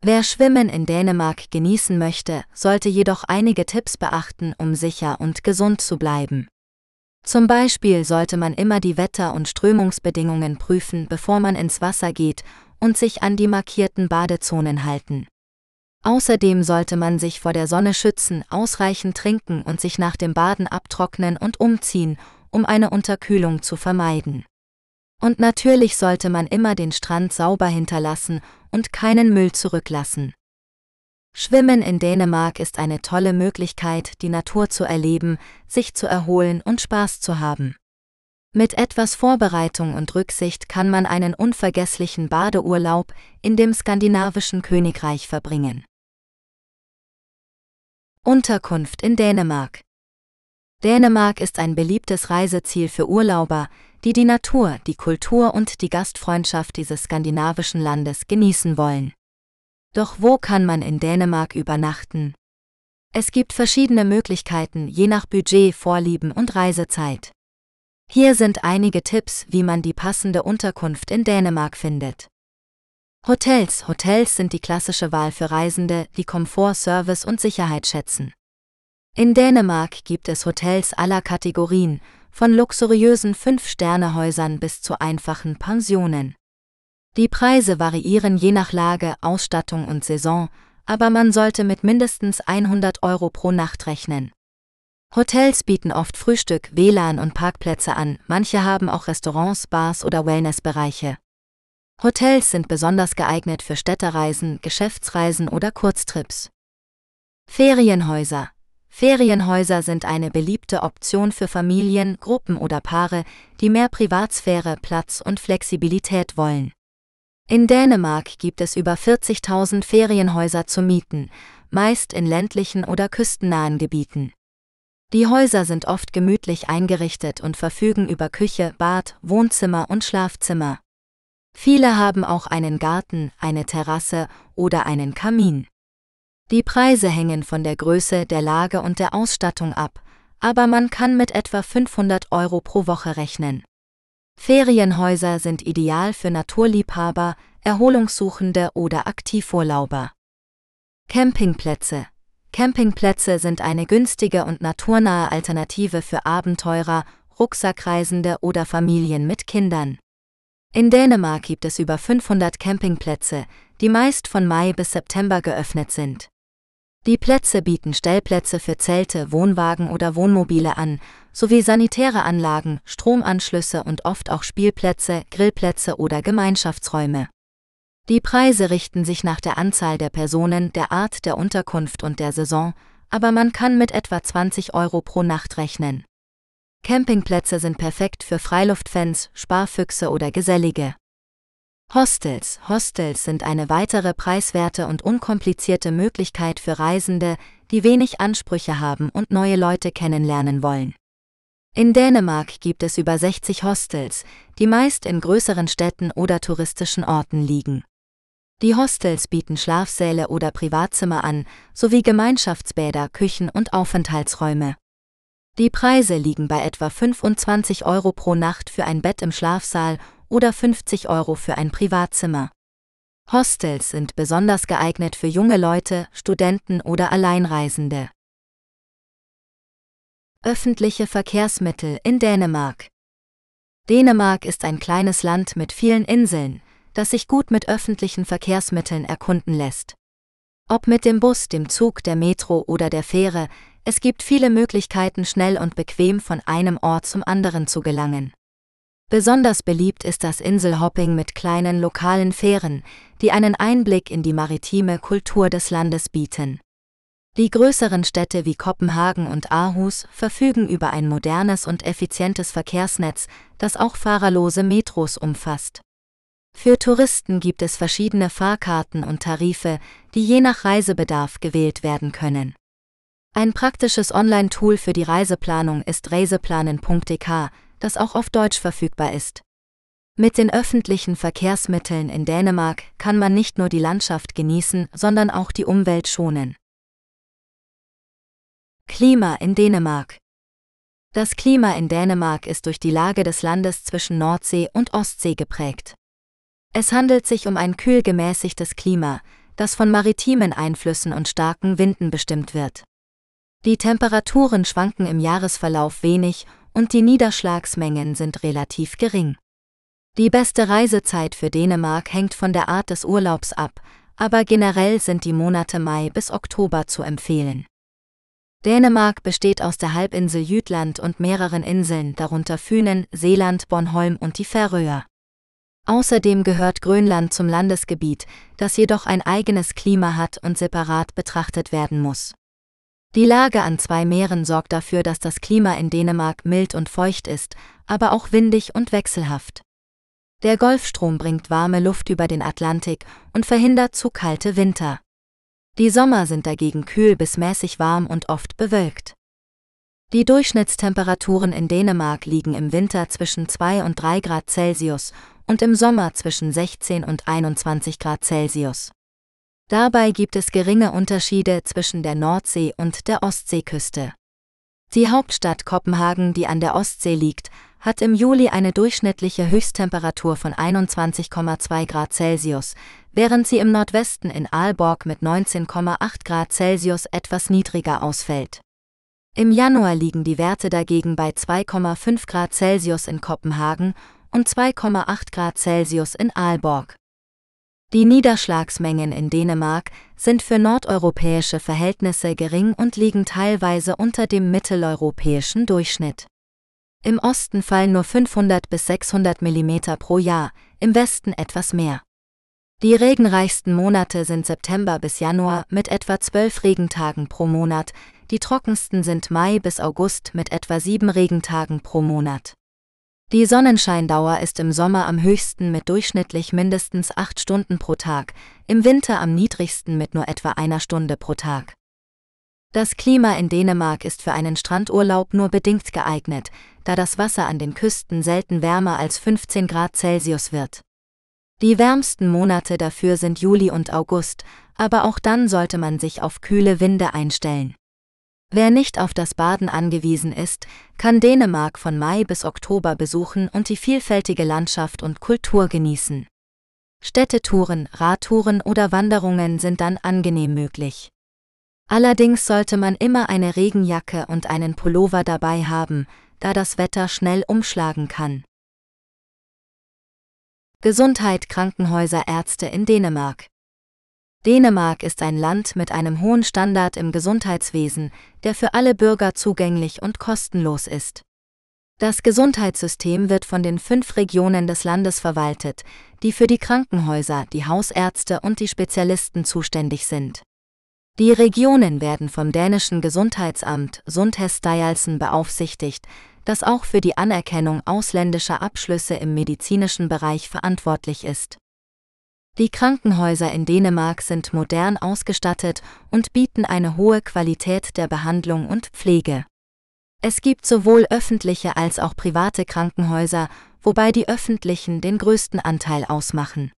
[SPEAKER 1] Wer Schwimmen in Dänemark genießen möchte, sollte jedoch einige Tipps beachten, um sicher und gesund zu bleiben. Zum Beispiel sollte man immer die Wetter- und Strömungsbedingungen prüfen, bevor man ins Wasser geht und sich an die markierten Badezonen halten. Außerdem sollte man sich vor der Sonne schützen, ausreichend trinken und sich nach dem Baden abtrocknen und umziehen, um eine Unterkühlung zu vermeiden. Und natürlich sollte man immer den Strand sauber hinterlassen und keinen Müll zurücklassen. Schwimmen in Dänemark ist eine tolle Möglichkeit, die Natur zu erleben, sich zu erholen und Spaß zu haben. Mit etwas Vorbereitung und Rücksicht kann man einen unvergesslichen Badeurlaub in dem skandinavischen Königreich verbringen. Unterkunft in Dänemark Dänemark ist ein beliebtes Reiseziel für Urlauber, die die Natur, die Kultur und die Gastfreundschaft dieses skandinavischen Landes genießen wollen. Doch wo kann man in Dänemark übernachten? Es gibt verschiedene Möglichkeiten, je nach Budget, Vorlieben und Reisezeit. Hier sind einige Tipps, wie man die passende Unterkunft in Dänemark findet. Hotels Hotels sind die klassische Wahl für Reisende, die Komfort, Service und Sicherheit schätzen. In Dänemark gibt es Hotels aller Kategorien, von luxuriösen Fünf-Sterne-Häusern bis zu einfachen Pensionen. Die Preise variieren je nach Lage, Ausstattung und Saison, aber man sollte mit mindestens 100 Euro pro Nacht rechnen. Hotels bieten oft Frühstück, WLAN und Parkplätze an, manche haben auch Restaurants, Bars oder Wellnessbereiche. Hotels sind besonders geeignet für Städtereisen, Geschäftsreisen oder Kurztrips. Ferienhäuser. Ferienhäuser sind eine beliebte Option für Familien, Gruppen oder Paare, die mehr Privatsphäre, Platz und Flexibilität wollen. In Dänemark gibt es über 40.000 Ferienhäuser zu mieten, meist in ländlichen oder küstennahen Gebieten. Die Häuser sind oft gemütlich eingerichtet und verfügen über Küche, Bad, Wohnzimmer und Schlafzimmer. Viele haben auch einen Garten, eine Terrasse oder einen Kamin. Die Preise hängen von der Größe, der Lage und der Ausstattung ab, aber man kann mit etwa 500 Euro pro Woche rechnen. Ferienhäuser sind ideal für Naturliebhaber, Erholungssuchende oder Aktivurlauber. Campingplätze Campingplätze sind eine günstige und naturnahe Alternative für Abenteurer, Rucksackreisende oder Familien mit Kindern. In Dänemark gibt es über 500 Campingplätze, die meist von Mai bis September geöffnet sind. Die Plätze bieten Stellplätze für Zelte, Wohnwagen oder Wohnmobile an, sowie sanitäre Anlagen, Stromanschlüsse und oft auch Spielplätze, Grillplätze oder Gemeinschaftsräume. Die Preise richten sich nach der Anzahl der Personen, der Art der Unterkunft und der Saison, aber man kann mit etwa 20 Euro pro Nacht rechnen. Campingplätze sind perfekt für Freiluftfans, Sparfüchse oder Gesellige. Hostels. Hostels sind eine weitere preiswerte und unkomplizierte Möglichkeit für Reisende, die wenig Ansprüche haben und neue Leute kennenlernen wollen. In Dänemark gibt es über 60 Hostels, die meist in größeren Städten oder touristischen Orten liegen. Die Hostels bieten Schlafsäle oder Privatzimmer an, sowie Gemeinschaftsbäder, Küchen und Aufenthaltsräume. Die Preise liegen bei etwa 25 Euro pro Nacht für ein Bett im Schlafsaal oder 50 Euro für ein Privatzimmer. Hostels sind besonders geeignet für junge Leute, Studenten oder Alleinreisende. Öffentliche Verkehrsmittel in Dänemark Dänemark ist ein kleines Land mit vielen Inseln, das sich gut mit öffentlichen Verkehrsmitteln erkunden lässt. Ob mit dem Bus, dem Zug, der Metro oder der Fähre, es gibt viele Möglichkeiten, schnell und bequem von einem Ort zum anderen zu gelangen. Besonders beliebt ist das Inselhopping mit kleinen lokalen Fähren, die einen Einblick in die maritime Kultur des Landes bieten. Die größeren Städte wie Kopenhagen und Aarhus verfügen über ein modernes und effizientes Verkehrsnetz, das auch fahrerlose Metros umfasst. Für Touristen gibt es verschiedene Fahrkarten und Tarife, die je nach Reisebedarf gewählt werden können. Ein praktisches Online-Tool für die Reiseplanung ist reiseplanen.dk, das auch auf Deutsch verfügbar ist. Mit den öffentlichen Verkehrsmitteln in Dänemark kann man nicht nur die Landschaft genießen, sondern auch die Umwelt schonen. Klima in Dänemark Das Klima in Dänemark ist durch die Lage des Landes zwischen Nordsee und Ostsee geprägt. Es handelt sich um ein kühl gemäßigtes Klima, das von maritimen Einflüssen und starken Winden bestimmt wird. Die Temperaturen schwanken im Jahresverlauf wenig und die Niederschlagsmengen sind relativ gering. Die beste Reisezeit für Dänemark hängt von der Art des Urlaubs ab, aber generell sind die Monate Mai bis Oktober zu empfehlen. Dänemark besteht aus der Halbinsel Jütland und mehreren Inseln, darunter Fünen, Seeland, Bornholm und die Färöer. Außerdem gehört Grönland zum Landesgebiet, das jedoch ein eigenes Klima hat und separat betrachtet werden muss. Die Lage an zwei Meeren sorgt dafür, dass das Klima in Dänemark mild und feucht ist, aber auch windig und wechselhaft. Der Golfstrom bringt warme Luft über den Atlantik und verhindert zu kalte Winter. Die Sommer sind dagegen kühl bis mäßig warm und oft bewölkt. Die Durchschnittstemperaturen in Dänemark liegen im Winter zwischen 2 und 3 Grad Celsius und im Sommer zwischen 16 und 21 Grad Celsius. Dabei gibt es geringe Unterschiede zwischen der Nordsee und der Ostseeküste. Die Hauptstadt Kopenhagen, die an der Ostsee liegt, hat im Juli eine durchschnittliche Höchsttemperatur von 21,2 Grad Celsius, während sie im Nordwesten in Aalborg mit 19,8 Grad Celsius etwas niedriger ausfällt. Im Januar liegen die Werte dagegen bei 2,5 Grad Celsius in Kopenhagen und 2,8 Grad Celsius in Aalborg. Die Niederschlagsmengen in Dänemark sind für nordeuropäische Verhältnisse gering und liegen teilweise unter dem mitteleuropäischen Durchschnitt. Im Osten fallen nur 500 bis 600 mm pro Jahr, im Westen etwas mehr. Die regenreichsten Monate sind September bis Januar mit etwa 12 Regentagen pro Monat, die trockensten sind Mai bis August mit etwa 7 Regentagen pro Monat. Die Sonnenscheindauer ist im Sommer am höchsten mit durchschnittlich mindestens 8 Stunden pro Tag, im Winter am niedrigsten mit nur etwa einer Stunde pro Tag. Das Klima in Dänemark ist für einen Strandurlaub nur bedingt geeignet, da das Wasser an den Küsten selten wärmer als 15 Grad Celsius wird. Die wärmsten Monate dafür sind Juli und August, aber auch dann sollte man sich auf kühle Winde einstellen. Wer nicht auf das Baden angewiesen ist, kann Dänemark von Mai bis Oktober besuchen und die vielfältige Landschaft und Kultur genießen. Städtetouren, Radtouren oder Wanderungen sind dann angenehm möglich. Allerdings sollte man immer eine Regenjacke und einen Pullover dabei haben, da das Wetter schnell umschlagen kann. Gesundheit Krankenhäuser Ärzte in Dänemark. Dänemark ist ein Land mit einem hohen Standard im Gesundheitswesen, der für alle Bürger zugänglich und kostenlos ist. Das Gesundheitssystem wird von den fünf Regionen des Landes verwaltet, die für die Krankenhäuser, die Hausärzte und die Spezialisten zuständig sind. Die Regionen werden vom dänischen Gesundheitsamt Sundhetsstyrelsen beaufsichtigt, das auch für die Anerkennung ausländischer Abschlüsse im medizinischen Bereich verantwortlich ist. Die Krankenhäuser in Dänemark sind modern ausgestattet und bieten eine hohe Qualität der Behandlung und Pflege. Es gibt sowohl öffentliche als auch private Krankenhäuser, wobei die öffentlichen den größten Anteil ausmachen.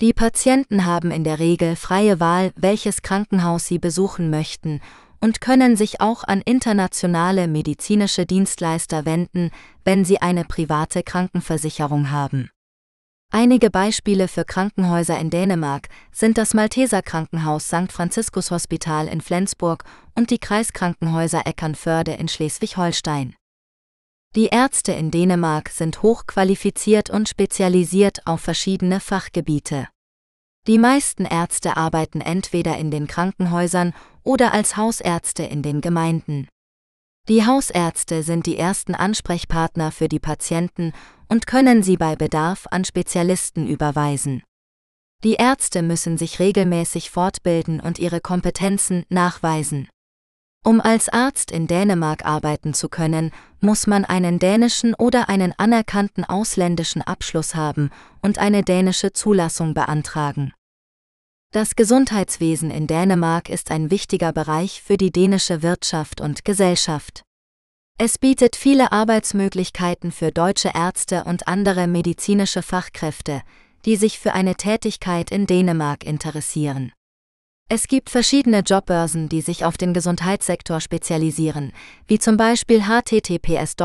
[SPEAKER 1] Die Patienten haben in der Regel freie Wahl, welches Krankenhaus sie besuchen möchten und können sich auch an internationale medizinische Dienstleister wenden, wenn sie eine private Krankenversicherung haben. Einige Beispiele für Krankenhäuser in Dänemark sind das Malteser Krankenhaus St. Franziskus Hospital in Flensburg und die Kreiskrankenhäuser Eckernförde in Schleswig-Holstein. Die Ärzte in Dänemark sind hochqualifiziert und spezialisiert auf verschiedene Fachgebiete. Die meisten Ärzte arbeiten entweder in den Krankenhäusern oder als Hausärzte in den Gemeinden. Die Hausärzte sind die ersten Ansprechpartner für die Patienten und können sie bei Bedarf an Spezialisten überweisen. Die Ärzte müssen sich regelmäßig fortbilden und ihre Kompetenzen nachweisen. Um als Arzt in Dänemark arbeiten zu können, muss man einen dänischen oder einen anerkannten ausländischen Abschluss haben und eine dänische Zulassung beantragen. Das Gesundheitswesen in Dänemark ist ein wichtiger Bereich für die dänische Wirtschaft und Gesellschaft. Es bietet viele Arbeitsmöglichkeiten für deutsche Ärzte und andere medizinische Fachkräfte, die sich für eine Tätigkeit in Dänemark interessieren. Es gibt verschiedene Jobbörsen, die sich auf den Gesundheitssektor spezialisieren, wie zum Beispiel https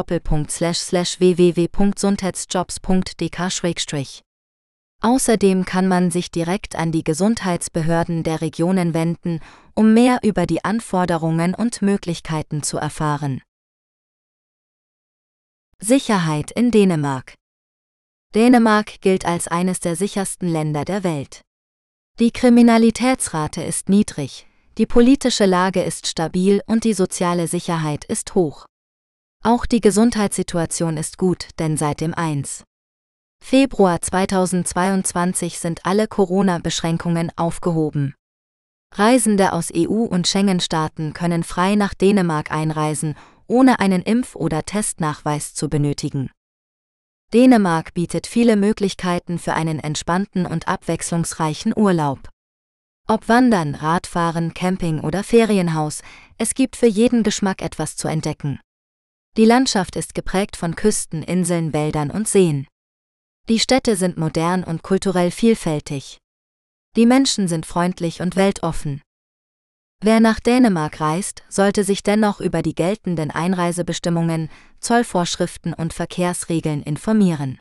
[SPEAKER 1] www.gesundheitsjobs.dk. Außerdem kann man sich direkt an die Gesundheitsbehörden der Regionen wenden, um mehr über die Anforderungen und Möglichkeiten zu erfahren. Sicherheit in Dänemark Dänemark gilt als eines der sichersten Länder der Welt. Die Kriminalitätsrate ist niedrig, die politische Lage ist stabil und die soziale Sicherheit ist hoch. Auch die Gesundheitssituation ist gut, denn seit dem 1. Februar 2022 sind alle Corona-Beschränkungen aufgehoben. Reisende aus EU- und Schengen-Staaten können frei nach Dänemark einreisen, ohne einen Impf- oder Testnachweis zu benötigen. Dänemark bietet viele Möglichkeiten für einen entspannten und abwechslungsreichen Urlaub. Ob Wandern, Radfahren, Camping oder Ferienhaus, es gibt für jeden Geschmack etwas zu entdecken. Die Landschaft ist geprägt von Küsten, Inseln, Wäldern und Seen. Die Städte sind modern und kulturell vielfältig. Die Menschen sind freundlich und weltoffen. Wer nach Dänemark reist, sollte sich dennoch über die geltenden Einreisebestimmungen, Zollvorschriften und Verkehrsregeln informieren.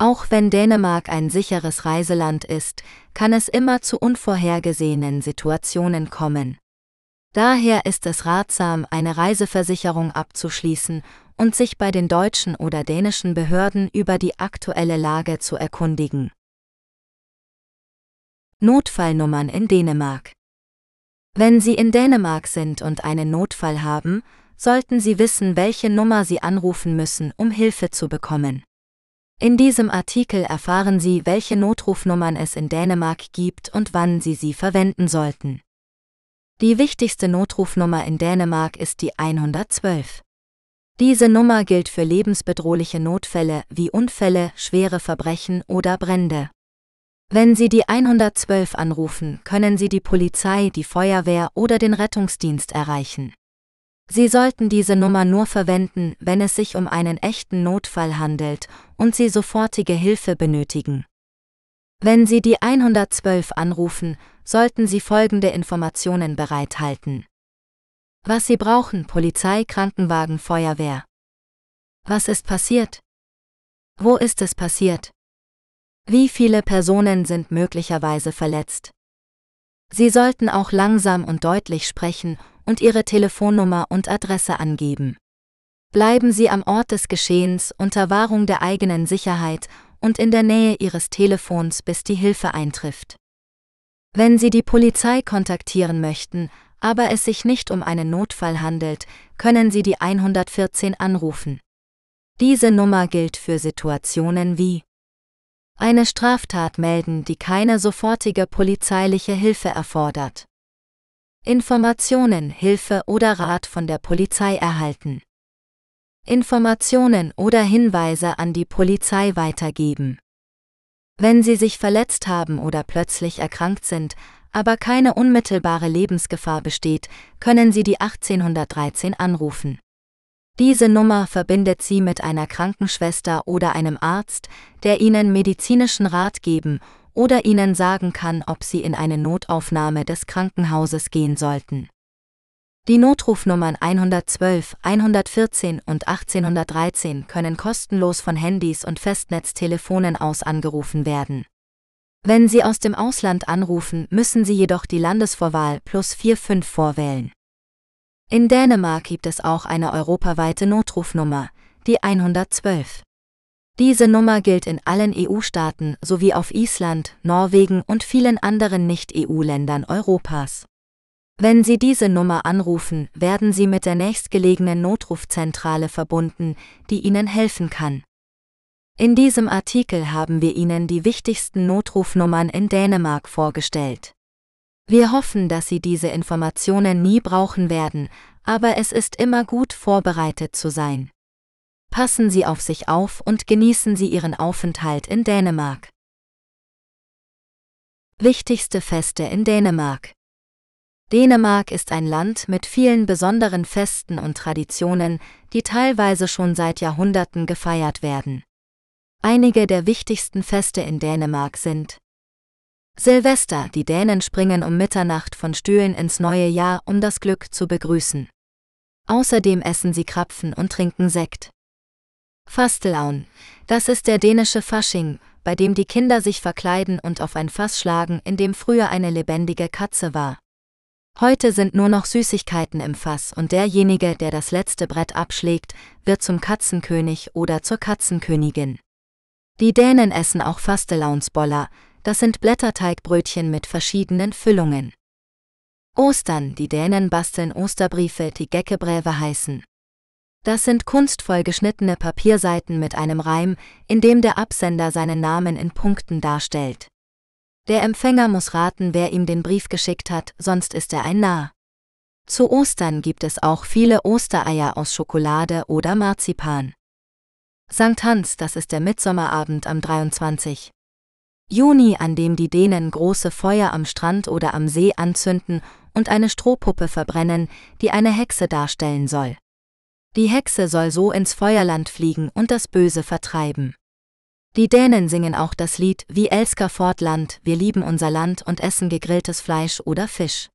[SPEAKER 1] Auch wenn Dänemark ein sicheres Reiseland ist, kann es immer zu unvorhergesehenen Situationen kommen. Daher ist es ratsam, eine Reiseversicherung abzuschließen und sich bei den deutschen oder dänischen Behörden über die aktuelle Lage zu erkundigen. Notfallnummern in Dänemark. Wenn Sie in Dänemark sind und einen Notfall haben, sollten Sie wissen, welche Nummer Sie anrufen müssen, um Hilfe zu bekommen. In diesem Artikel erfahren Sie, welche Notrufnummern es in Dänemark gibt und wann Sie sie verwenden sollten. Die wichtigste Notrufnummer in Dänemark ist die 112. Diese Nummer gilt für lebensbedrohliche Notfälle wie Unfälle, schwere Verbrechen oder Brände. Wenn Sie die 112 anrufen, können Sie die Polizei, die Feuerwehr oder den Rettungsdienst erreichen. Sie sollten diese Nummer nur verwenden, wenn es sich um einen echten Notfall handelt und Sie sofortige Hilfe benötigen. Wenn Sie die 112 anrufen, sollten Sie folgende Informationen bereithalten. Was Sie brauchen Polizei, Krankenwagen, Feuerwehr. Was ist passiert? Wo ist es passiert? Wie viele Personen sind möglicherweise verletzt? Sie sollten auch langsam und deutlich sprechen und Ihre Telefonnummer und Adresse angeben. Bleiben Sie am Ort des Geschehens unter Wahrung der eigenen Sicherheit und in der Nähe Ihres Telefons, bis die Hilfe eintrifft. Wenn Sie die Polizei kontaktieren möchten, aber es sich nicht um einen Notfall handelt, können Sie die 114 anrufen. Diese Nummer gilt für Situationen wie eine Straftat melden, die keine sofortige polizeiliche Hilfe erfordert. Informationen, Hilfe oder Rat von der Polizei erhalten. Informationen oder Hinweise an die Polizei weitergeben. Wenn Sie sich verletzt haben oder plötzlich erkrankt sind, aber keine unmittelbare Lebensgefahr besteht, können Sie die 1813 anrufen. Diese Nummer verbindet Sie mit einer Krankenschwester oder einem Arzt, der Ihnen medizinischen Rat geben oder Ihnen sagen kann, ob Sie in eine Notaufnahme des Krankenhauses gehen sollten. Die Notrufnummern 112, 114 und 1813 können kostenlos von Handys und Festnetztelefonen aus angerufen werden. Wenn Sie aus dem Ausland anrufen, müssen Sie jedoch die Landesvorwahl plus 45 vorwählen. In Dänemark gibt es auch eine europaweite Notrufnummer, die 112. Diese Nummer gilt in allen EU-Staaten sowie auf Island, Norwegen und vielen anderen Nicht-EU-Ländern Europas. Wenn Sie diese Nummer anrufen, werden Sie mit der nächstgelegenen Notrufzentrale verbunden, die Ihnen helfen kann. In diesem Artikel haben wir Ihnen die wichtigsten Notrufnummern in Dänemark vorgestellt. Wir hoffen, dass Sie diese Informationen nie brauchen werden, aber es ist immer gut vorbereitet zu sein. Passen Sie auf sich auf und genießen Sie Ihren Aufenthalt in Dänemark. Wichtigste Feste in Dänemark Dänemark ist ein Land mit vielen besonderen Festen und Traditionen, die teilweise schon seit Jahrhunderten gefeiert werden. Einige der wichtigsten Feste in Dänemark sind Silvester, die Dänen springen um Mitternacht von Stühlen ins neue Jahr, um das Glück zu begrüßen. Außerdem essen sie Krapfen und trinken Sekt. Fastelaun, das ist der dänische Fasching, bei dem die Kinder sich verkleiden und auf ein Fass schlagen, in dem früher eine lebendige Katze war. Heute sind nur noch Süßigkeiten im Fass und derjenige, der das letzte Brett abschlägt, wird zum Katzenkönig oder zur Katzenkönigin. Die Dänen essen auch Fastelaunsboller, das sind Blätterteigbrötchen mit verschiedenen Füllungen. Ostern, die Dänen basteln Osterbriefe, die Geckebräve heißen. Das sind kunstvoll geschnittene Papierseiten mit einem Reim, in dem der Absender seinen Namen in Punkten darstellt. Der Empfänger muss raten, wer ihm den Brief geschickt hat, sonst ist er ein Narr. Zu Ostern gibt es auch viele Ostereier aus Schokolade oder Marzipan. St. Hans, das ist der Mitsommerabend am 23. Juni, an dem die Dänen große Feuer am Strand oder am See anzünden und eine Strohpuppe verbrennen, die eine Hexe darstellen soll. Die Hexe soll so ins Feuerland fliegen und das Böse vertreiben. Die Dänen singen auch das Lied Wie Elsker Fortland, wir lieben unser Land und essen gegrilltes Fleisch oder Fisch.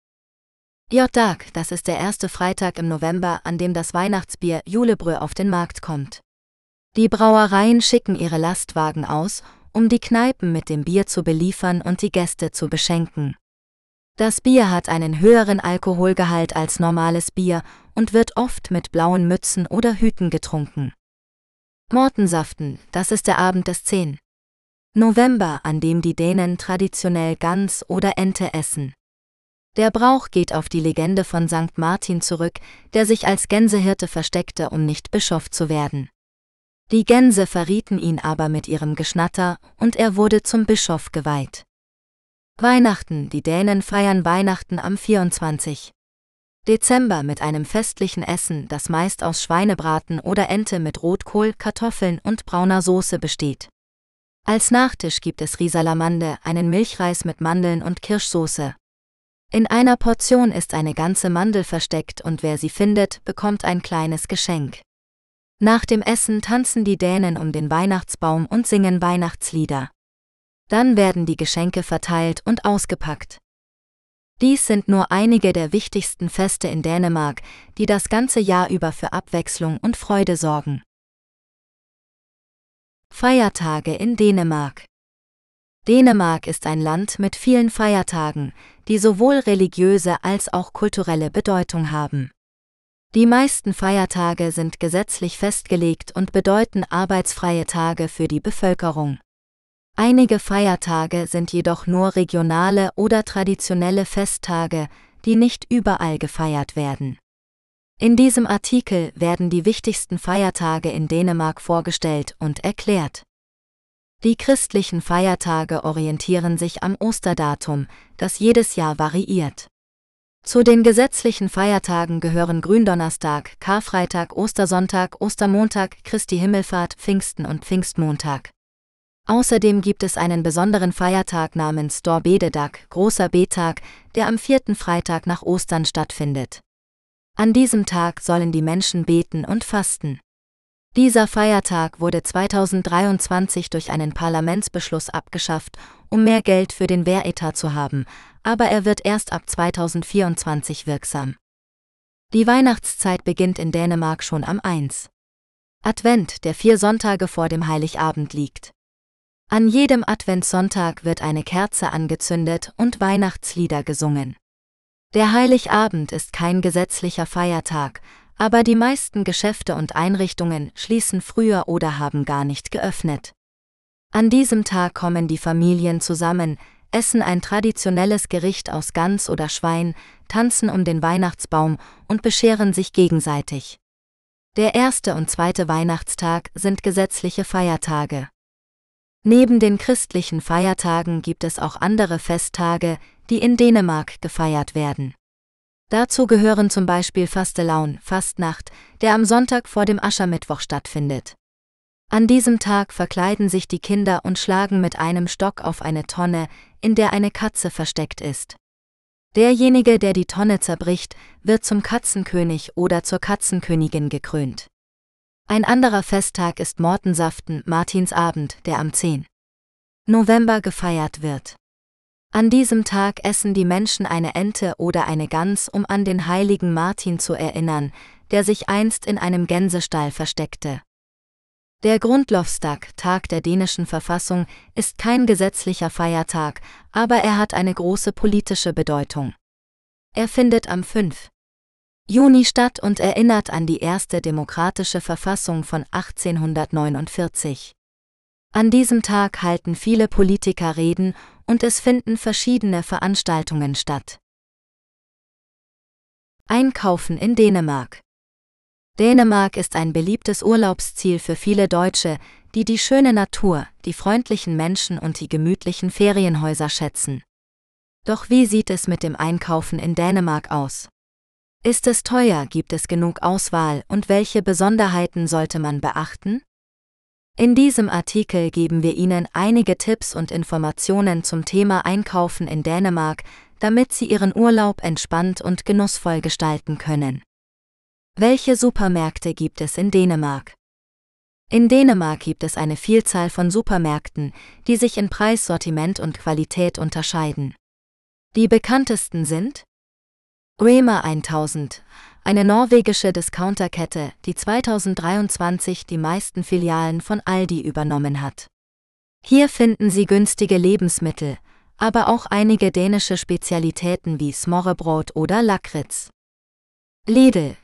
[SPEAKER 1] J-Dag, das ist der erste Freitag im November, an dem das Weihnachtsbier Julebrö auf den Markt kommt. Die Brauereien schicken ihre Lastwagen aus, um die Kneipen mit dem Bier zu beliefern und die Gäste zu beschenken. Das Bier hat einen höheren Alkoholgehalt als normales Bier und wird oft mit blauen Mützen oder Hüten getrunken. Mortensaften, das ist der Abend des 10. November, an dem die Dänen traditionell Gans oder Ente essen. Der Brauch geht auf die Legende von St. Martin zurück, der sich als Gänsehirte versteckte, um nicht Bischof zu werden. Die Gänse verrieten ihn aber mit ihrem Geschnatter, und er wurde zum Bischof geweiht. Weihnachten, die Dänen feiern Weihnachten am 24. Dezember mit einem festlichen Essen, das meist aus Schweinebraten oder Ente mit Rotkohl, Kartoffeln und brauner Soße besteht. Als Nachtisch gibt es Risalamande, einen Milchreis mit Mandeln und Kirschsoße. In einer Portion ist eine ganze Mandel versteckt und wer sie findet, bekommt ein kleines Geschenk. Nach dem Essen tanzen die Dänen um den Weihnachtsbaum und singen Weihnachtslieder. Dann werden die Geschenke verteilt und ausgepackt. Dies sind nur einige der wichtigsten Feste in Dänemark, die das ganze Jahr über für Abwechslung und Freude sorgen. Feiertage in Dänemark Dänemark ist ein Land mit vielen Feiertagen, die sowohl religiöse als auch kulturelle Bedeutung haben. Die meisten Feiertage sind gesetzlich festgelegt und bedeuten arbeitsfreie Tage für die Bevölkerung. Einige Feiertage sind jedoch nur regionale oder traditionelle Festtage, die nicht überall gefeiert werden. In diesem Artikel werden die wichtigsten Feiertage in Dänemark vorgestellt und erklärt. Die christlichen Feiertage orientieren sich am Osterdatum, das jedes Jahr variiert. Zu den gesetzlichen Feiertagen gehören Gründonnerstag, Karfreitag, Ostersonntag, Ostermontag, Christi Himmelfahrt, Pfingsten und Pfingstmontag. Außerdem gibt es einen besonderen Feiertag namens Dorbededag, großer Betag, der am vierten Freitag nach Ostern stattfindet. An diesem Tag sollen die Menschen beten und fasten. Dieser Feiertag wurde 2023 durch einen Parlamentsbeschluss abgeschafft, um mehr Geld für den Wehretat zu haben, aber er wird erst ab 2024 wirksam. Die Weihnachtszeit beginnt in Dänemark schon am 1. Advent, der vier Sonntage vor dem Heiligabend liegt. An jedem Adventssonntag wird eine Kerze angezündet und Weihnachtslieder gesungen. Der Heiligabend ist kein gesetzlicher Feiertag, aber die meisten Geschäfte und Einrichtungen schließen früher oder haben gar nicht geöffnet. An diesem Tag kommen die Familien zusammen, essen ein traditionelles Gericht aus Gans oder Schwein, tanzen um den Weihnachtsbaum und bescheren sich gegenseitig. Der erste und zweite Weihnachtstag sind gesetzliche Feiertage. Neben den christlichen Feiertagen gibt es auch andere Festtage, die in Dänemark gefeiert werden. Dazu gehören zum Beispiel Fastelaun, Fastnacht, der am Sonntag vor dem Aschermittwoch stattfindet. An diesem Tag verkleiden sich die Kinder und schlagen mit einem Stock auf eine Tonne, in der eine Katze versteckt ist. Derjenige, der die Tonne zerbricht, wird zum Katzenkönig oder zur Katzenkönigin gekrönt. Ein anderer Festtag ist Mortensaften, Martinsabend, der am 10. November gefeiert wird. An diesem Tag essen die Menschen eine Ente oder eine Gans, um an den heiligen Martin zu erinnern, der sich einst in einem Gänsestall versteckte. Der Grundlovstag, Tag der dänischen Verfassung, ist kein gesetzlicher Feiertag, aber er hat eine große politische Bedeutung. Er findet am 5. Juni statt und erinnert an die erste demokratische Verfassung von 1849. An diesem Tag halten viele Politiker Reden und es finden verschiedene Veranstaltungen statt. Einkaufen in Dänemark Dänemark ist ein beliebtes Urlaubsziel für viele Deutsche, die die schöne Natur, die freundlichen Menschen und die gemütlichen Ferienhäuser schätzen. Doch wie sieht es mit dem Einkaufen in Dänemark aus? Ist es teuer, gibt es genug Auswahl und welche Besonderheiten sollte man beachten? In diesem Artikel geben wir Ihnen einige Tipps und Informationen zum Thema Einkaufen in Dänemark, damit Sie Ihren Urlaub entspannt und genussvoll gestalten können. Welche Supermärkte gibt es in Dänemark? In Dänemark gibt es eine Vielzahl von Supermärkten, die sich in Preis, Sortiment und Qualität unterscheiden. Die bekanntesten sind Rema 1000, eine norwegische Discounterkette, die 2023 die meisten Filialen von Aldi übernommen hat. Hier finden Sie günstige Lebensmittel, aber auch einige dänische Spezialitäten wie Smorrebrot oder Lakritz. Lidl,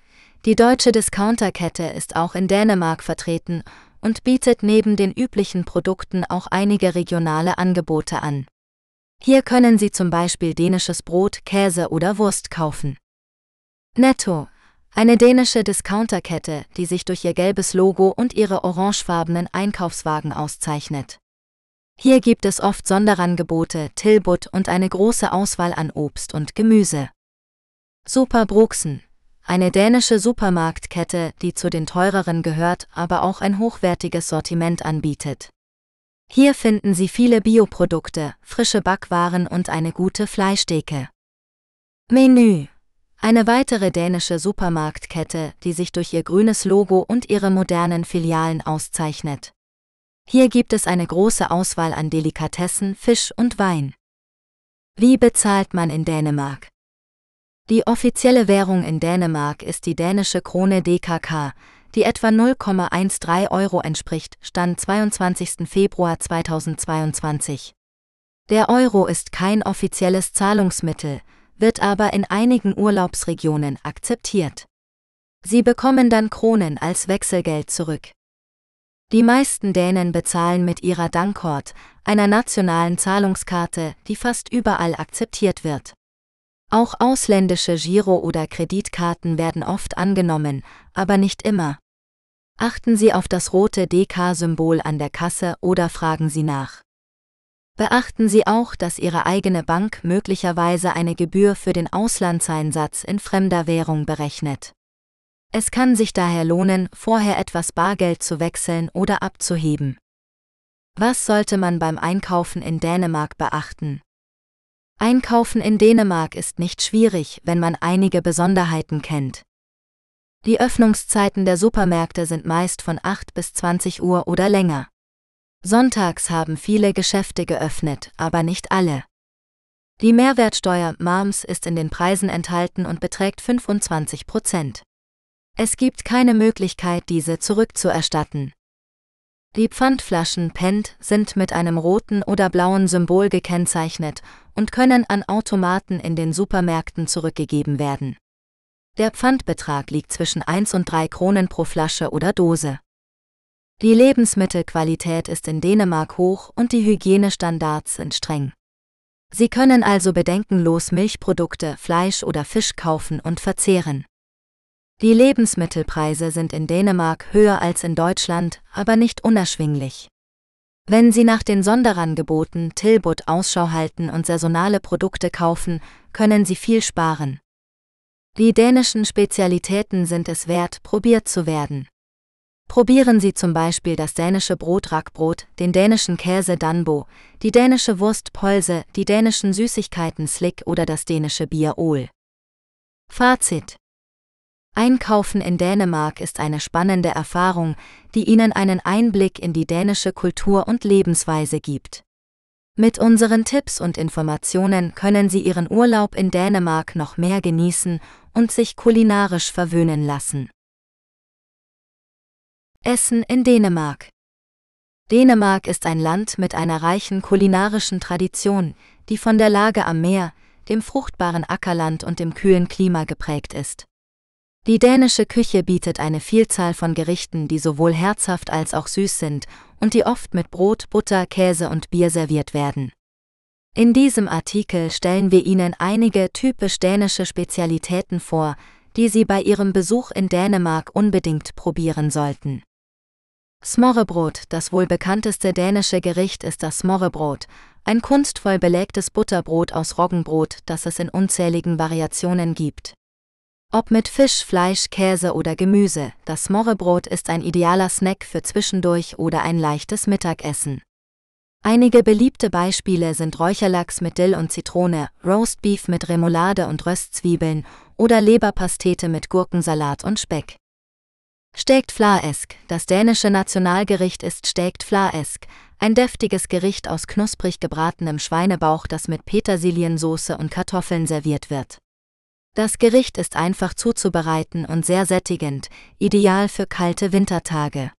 [SPEAKER 1] die deutsche Discounterkette ist auch in Dänemark vertreten und bietet neben den üblichen Produkten auch einige regionale Angebote an. Hier können Sie zum Beispiel dänisches Brot, Käse oder Wurst kaufen. Netto, eine dänische Discounterkette, die sich durch ihr gelbes Logo und ihre orangefarbenen Einkaufswagen auszeichnet. Hier gibt es oft Sonderangebote, Tilbut und eine große Auswahl an Obst und Gemüse. Super Bruxen, eine dänische Supermarktkette, die zu den teureren gehört, aber auch ein hochwertiges Sortiment anbietet. Hier finden Sie viele Bioprodukte, frische Backwaren und eine gute Fleischdecke. Menü eine weitere dänische Supermarktkette, die sich durch ihr grünes Logo und ihre modernen Filialen auszeichnet. Hier gibt es eine große Auswahl an Delikatessen, Fisch und Wein. Wie bezahlt man in Dänemark? Die offizielle Währung in Dänemark ist die dänische Krone DKK, die etwa 0,13 Euro entspricht, Stand 22. Februar 2022. Der Euro ist kein offizielles Zahlungsmittel, wird aber in einigen Urlaubsregionen akzeptiert. Sie bekommen dann Kronen als Wechselgeld zurück. Die meisten Dänen bezahlen mit ihrer Dankort, einer nationalen Zahlungskarte, die fast überall akzeptiert wird. Auch ausländische Giro- oder Kreditkarten werden oft angenommen, aber nicht immer. Achten Sie auf das rote DK-Symbol an der Kasse oder fragen Sie nach. Beachten Sie auch, dass Ihre eigene Bank möglicherweise eine Gebühr für den Auslandseinsatz in fremder Währung berechnet. Es kann sich daher lohnen, vorher etwas Bargeld zu wechseln oder abzuheben. Was sollte man beim Einkaufen in Dänemark beachten? Einkaufen in Dänemark ist nicht schwierig, wenn man einige Besonderheiten kennt. Die Öffnungszeiten der Supermärkte sind meist von 8 bis 20 Uhr oder länger. Sonntags haben viele Geschäfte geöffnet, aber nicht alle. Die Mehrwertsteuer MAMS ist in den Preisen enthalten und beträgt 25 Prozent. Es gibt keine Möglichkeit, diese zurückzuerstatten. Die Pfandflaschen PENT sind mit einem roten oder blauen Symbol gekennzeichnet und können an Automaten in den Supermärkten zurückgegeben werden. Der Pfandbetrag liegt zwischen 1 und 3 Kronen pro Flasche oder Dose. Die Lebensmittelqualität ist in Dänemark hoch und die Hygienestandards sind streng. Sie können also bedenkenlos Milchprodukte, Fleisch oder Fisch kaufen und verzehren. Die Lebensmittelpreise sind in Dänemark höher als in Deutschland, aber nicht unerschwinglich. Wenn Sie nach den Sonderangeboten Tilbut Ausschau halten und saisonale Produkte kaufen, können Sie viel sparen. Die dänischen Spezialitäten sind es wert, probiert zu werden. Probieren Sie zum Beispiel das dänische Brot Rackbrot, den dänischen Käse Danbo, die dänische Wurst Polse, die dänischen Süßigkeiten Slick oder das dänische Bier Ol. Fazit Einkaufen in Dänemark ist eine spannende Erfahrung, die Ihnen einen Einblick in die dänische Kultur und Lebensweise gibt. Mit unseren Tipps und Informationen können Sie Ihren Urlaub in Dänemark noch mehr genießen und sich kulinarisch verwöhnen lassen. Essen in Dänemark. Dänemark ist ein Land mit einer reichen kulinarischen Tradition, die von der Lage am Meer, dem fruchtbaren Ackerland und dem kühlen Klima geprägt ist. Die dänische Küche bietet eine Vielzahl von Gerichten, die sowohl herzhaft als auch süß sind und die oft mit Brot, Butter, Käse und Bier serviert werden. In diesem Artikel stellen wir Ihnen einige typisch dänische Spezialitäten vor, die Sie bei Ihrem Besuch in Dänemark unbedingt probieren sollten. Smorrebrot, das wohl bekannteste dänische Gericht ist das Smorrebrot, ein kunstvoll belegtes Butterbrot aus Roggenbrot, das es in unzähligen Variationen gibt. Ob mit Fisch, Fleisch, Käse oder Gemüse, das Smorrebrot ist ein idealer Snack für zwischendurch oder ein leichtes Mittagessen. Einige beliebte Beispiele sind Räucherlachs mit Dill und Zitrone, Roastbeef mit Remoulade und Röstzwiebeln oder Leberpastete mit Gurkensalat und Speck. Stegt Flaesk, das dänische Nationalgericht ist Stegt Flaesk, ein deftiges Gericht aus knusprig gebratenem Schweinebauch, das mit Petersiliensoße und Kartoffeln serviert wird. Das Gericht ist einfach zuzubereiten und sehr sättigend, ideal für kalte Wintertage.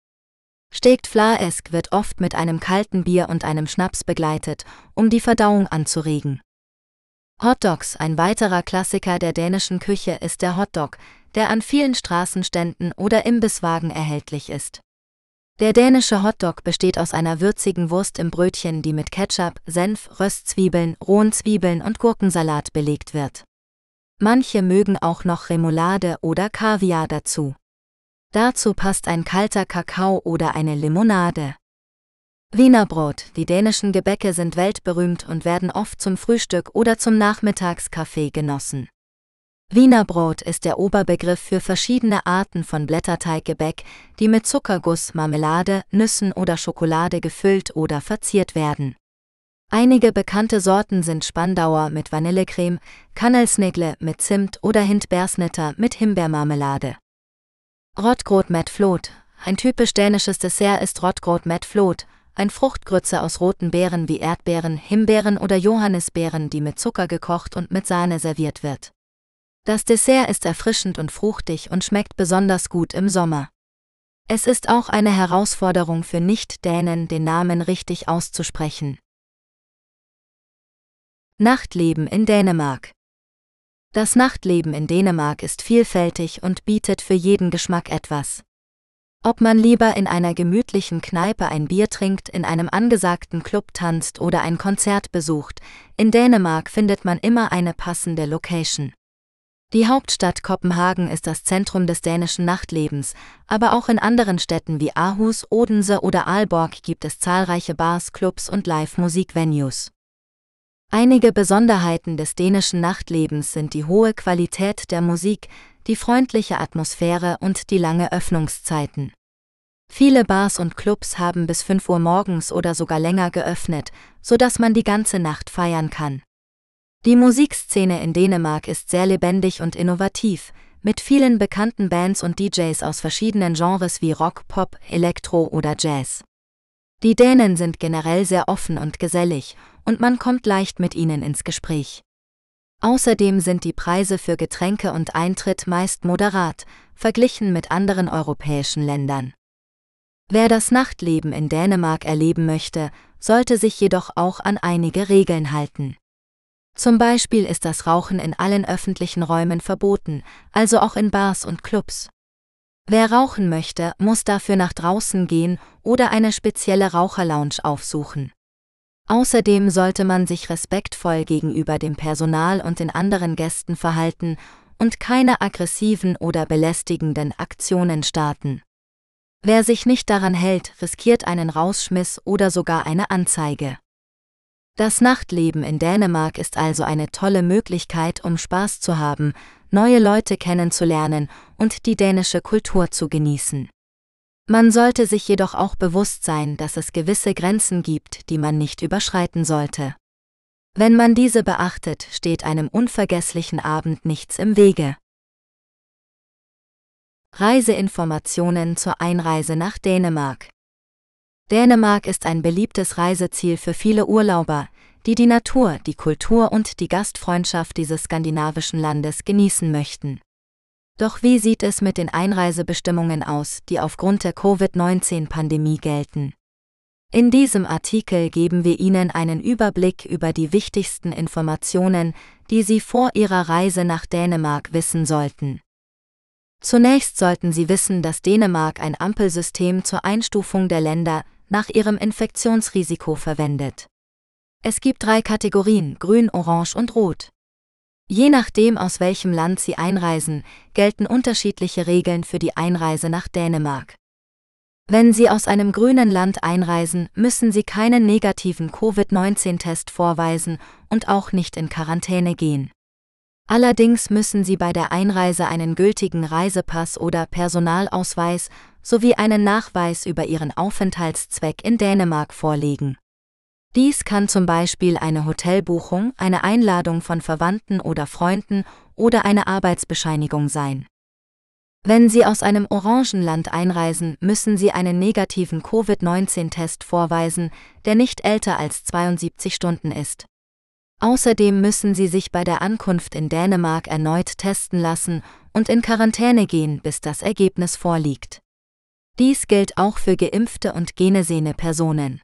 [SPEAKER 1] Stegt Flaesk wird oft mit einem kalten Bier und einem Schnaps begleitet, um die Verdauung anzuregen. Hotdogs, ein weiterer Klassiker der dänischen Küche, ist der Hotdog, der an vielen Straßenständen oder Imbisswagen erhältlich ist. Der dänische Hotdog besteht aus einer würzigen Wurst im Brötchen, die mit Ketchup, Senf, Röstzwiebeln, rohen Zwiebeln und Gurkensalat belegt wird. Manche mögen auch noch Remoulade oder Kaviar dazu. Dazu passt ein kalter Kakao oder eine Limonade. Wienerbrot, die dänischen Gebäcke sind weltberühmt und werden oft zum Frühstück oder zum Nachmittagskaffee genossen. Wienerbrot ist der Oberbegriff für verschiedene Arten von Blätterteiggebäck, die mit Zuckerguss, Marmelade, Nüssen oder Schokolade gefüllt oder verziert werden. Einige bekannte Sorten sind Spandauer mit Vanillecreme, Kannelsnegle mit Zimt oder Hindbeersnitter mit Himbeermarmelade. Rotgrot met Flot. Ein typisch dänisches Dessert ist Rotgrot met Flot, ein Fruchtgrütze aus roten Beeren wie Erdbeeren, Himbeeren oder Johannisbeeren, die mit Zucker gekocht und mit Sahne serviert wird. Das Dessert ist erfrischend und fruchtig und schmeckt besonders gut im Sommer. Es ist auch eine Herausforderung für Nicht-Dänen, den Namen richtig auszusprechen. Nachtleben in Dänemark Das Nachtleben in Dänemark ist vielfältig und bietet für jeden Geschmack etwas. Ob man lieber in einer gemütlichen Kneipe ein Bier trinkt, in einem angesagten Club tanzt oder ein Konzert besucht, in Dänemark findet man immer eine passende Location. Die Hauptstadt Kopenhagen ist das Zentrum des dänischen Nachtlebens, aber auch in anderen Städten wie Aarhus, Odense oder Aalborg gibt es zahlreiche Bars, Clubs und Live-Musik-Venues. Einige Besonderheiten des dänischen Nachtlebens sind die hohe Qualität der Musik, die freundliche Atmosphäre und die lange Öffnungszeiten. Viele Bars und Clubs haben bis 5 Uhr morgens oder sogar länger geöffnet, so dass man die ganze Nacht feiern kann. Die Musikszene in Dänemark ist sehr lebendig und innovativ, mit vielen bekannten Bands und DJs aus verschiedenen Genres wie Rock, Pop, Elektro oder Jazz. Die Dänen sind generell sehr offen und gesellig, und man kommt leicht mit ihnen ins Gespräch. Außerdem sind die Preise für Getränke und Eintritt meist moderat, verglichen mit anderen europäischen Ländern. Wer das Nachtleben in Dänemark erleben möchte, sollte sich jedoch auch an einige Regeln halten. Zum Beispiel ist das Rauchen in allen öffentlichen Räumen verboten, also auch in Bars und Clubs. Wer rauchen möchte, muss dafür nach draußen gehen oder eine spezielle Raucherlounge aufsuchen. Außerdem sollte man sich respektvoll gegenüber dem Personal und den anderen Gästen verhalten und keine aggressiven oder belästigenden Aktionen starten. Wer sich nicht daran hält, riskiert einen Rausschmiss oder sogar eine Anzeige. Das Nachtleben in Dänemark ist also eine tolle Möglichkeit, um Spaß zu haben, neue Leute kennenzulernen und die dänische Kultur zu genießen. Man sollte sich jedoch auch bewusst sein, dass es gewisse Grenzen gibt, die man nicht überschreiten sollte. Wenn man diese beachtet, steht einem unvergesslichen Abend nichts im Wege. Reiseinformationen zur Einreise nach Dänemark Dänemark ist ein beliebtes Reiseziel für viele Urlauber, die die Natur, die Kultur und die Gastfreundschaft dieses skandinavischen Landes genießen möchten. Doch wie sieht es mit den Einreisebestimmungen aus, die aufgrund der Covid-19-Pandemie gelten? In diesem Artikel geben wir Ihnen einen Überblick über die wichtigsten Informationen, die Sie vor Ihrer Reise nach Dänemark wissen sollten. Zunächst sollten Sie wissen, dass Dänemark ein Ampelsystem zur Einstufung der Länder nach ihrem Infektionsrisiko verwendet. Es gibt drei Kategorien, grün, orange und rot. Je nachdem, aus welchem Land Sie einreisen, gelten unterschiedliche Regeln für die Einreise nach Dänemark. Wenn Sie aus einem grünen Land einreisen, müssen Sie keinen negativen Covid-19-Test vorweisen und auch nicht in Quarantäne gehen. Allerdings müssen Sie bei der Einreise einen gültigen Reisepass oder Personalausweis sowie einen Nachweis über Ihren Aufenthaltszweck in Dänemark vorlegen. Dies kann zum Beispiel eine Hotelbuchung, eine Einladung von Verwandten oder Freunden oder eine Arbeitsbescheinigung sein. Wenn Sie aus einem Orangenland einreisen, müssen Sie einen negativen Covid-19-Test vorweisen, der nicht älter als 72 Stunden ist. Außerdem müssen sie sich bei der Ankunft in Dänemark erneut testen lassen und in Quarantäne gehen, bis das Ergebnis vorliegt. Dies gilt auch für geimpfte und genesene Personen.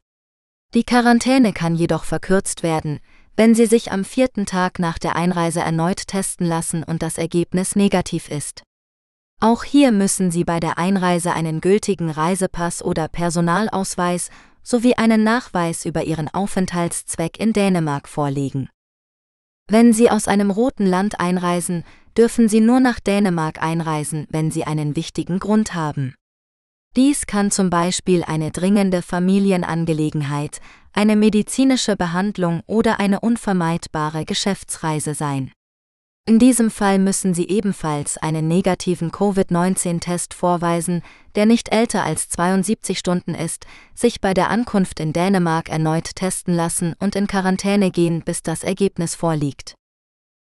[SPEAKER 1] Die Quarantäne kann jedoch verkürzt werden, wenn sie sich am vierten Tag nach der Einreise erneut testen lassen und das Ergebnis negativ ist. Auch hier müssen Sie bei der Einreise einen gültigen Reisepass oder Personalausweis sowie einen Nachweis über Ihren Aufenthaltszweck in Dänemark vorlegen. Wenn Sie aus einem roten Land einreisen, dürfen Sie nur nach Dänemark einreisen, wenn Sie einen wichtigen Grund haben. Dies kann zum Beispiel eine dringende Familienangelegenheit, eine medizinische Behandlung oder eine unvermeidbare Geschäftsreise sein. In diesem Fall müssen Sie ebenfalls einen negativen Covid-19-Test vorweisen, der nicht älter als 72 Stunden ist, sich bei der Ankunft in Dänemark erneut testen lassen und in Quarantäne gehen, bis das Ergebnis vorliegt.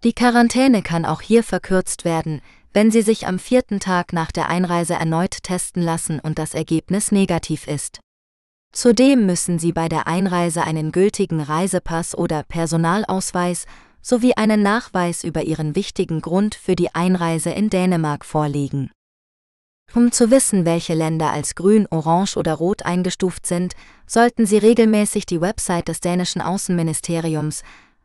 [SPEAKER 1] Die Quarantäne kann auch hier verkürzt werden, wenn Sie sich am vierten Tag nach der Einreise erneut testen lassen und das Ergebnis negativ ist. Zudem müssen Sie bei der Einreise einen gültigen Reisepass oder Personalausweis sowie einen Nachweis über ihren wichtigen Grund für die Einreise in Dänemark vorlegen. Um zu wissen, welche Länder als grün, orange oder rot eingestuft sind, sollten Sie regelmäßig die Website des dänischen Außenministeriums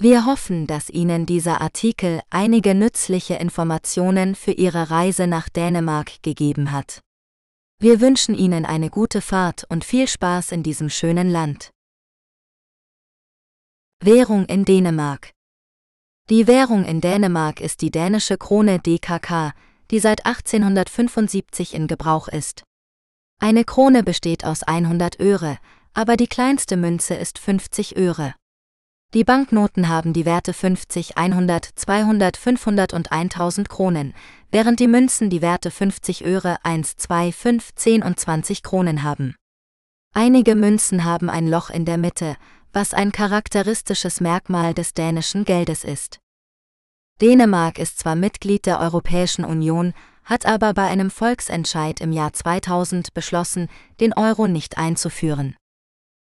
[SPEAKER 1] Wir hoffen, dass Ihnen dieser Artikel einige nützliche Informationen für Ihre Reise nach Dänemark gegeben hat. Wir wünschen Ihnen eine gute Fahrt und viel Spaß in diesem schönen Land. Währung in Dänemark Die Währung in Dänemark ist die dänische Krone DKK, die seit 1875 in Gebrauch ist. Eine Krone besteht aus 100 Öre, aber die kleinste Münze ist 50 Öre. Die Banknoten haben die Werte 50, 100, 200, 500 und 1000 Kronen, während die Münzen die Werte 50 Öre, 1, 2, 5, 10 und 20 Kronen haben. Einige Münzen haben ein Loch in der Mitte, was ein charakteristisches Merkmal des dänischen Geldes ist. Dänemark ist zwar Mitglied der Europäischen Union, hat aber bei einem Volksentscheid im Jahr 2000 beschlossen, den Euro nicht einzuführen.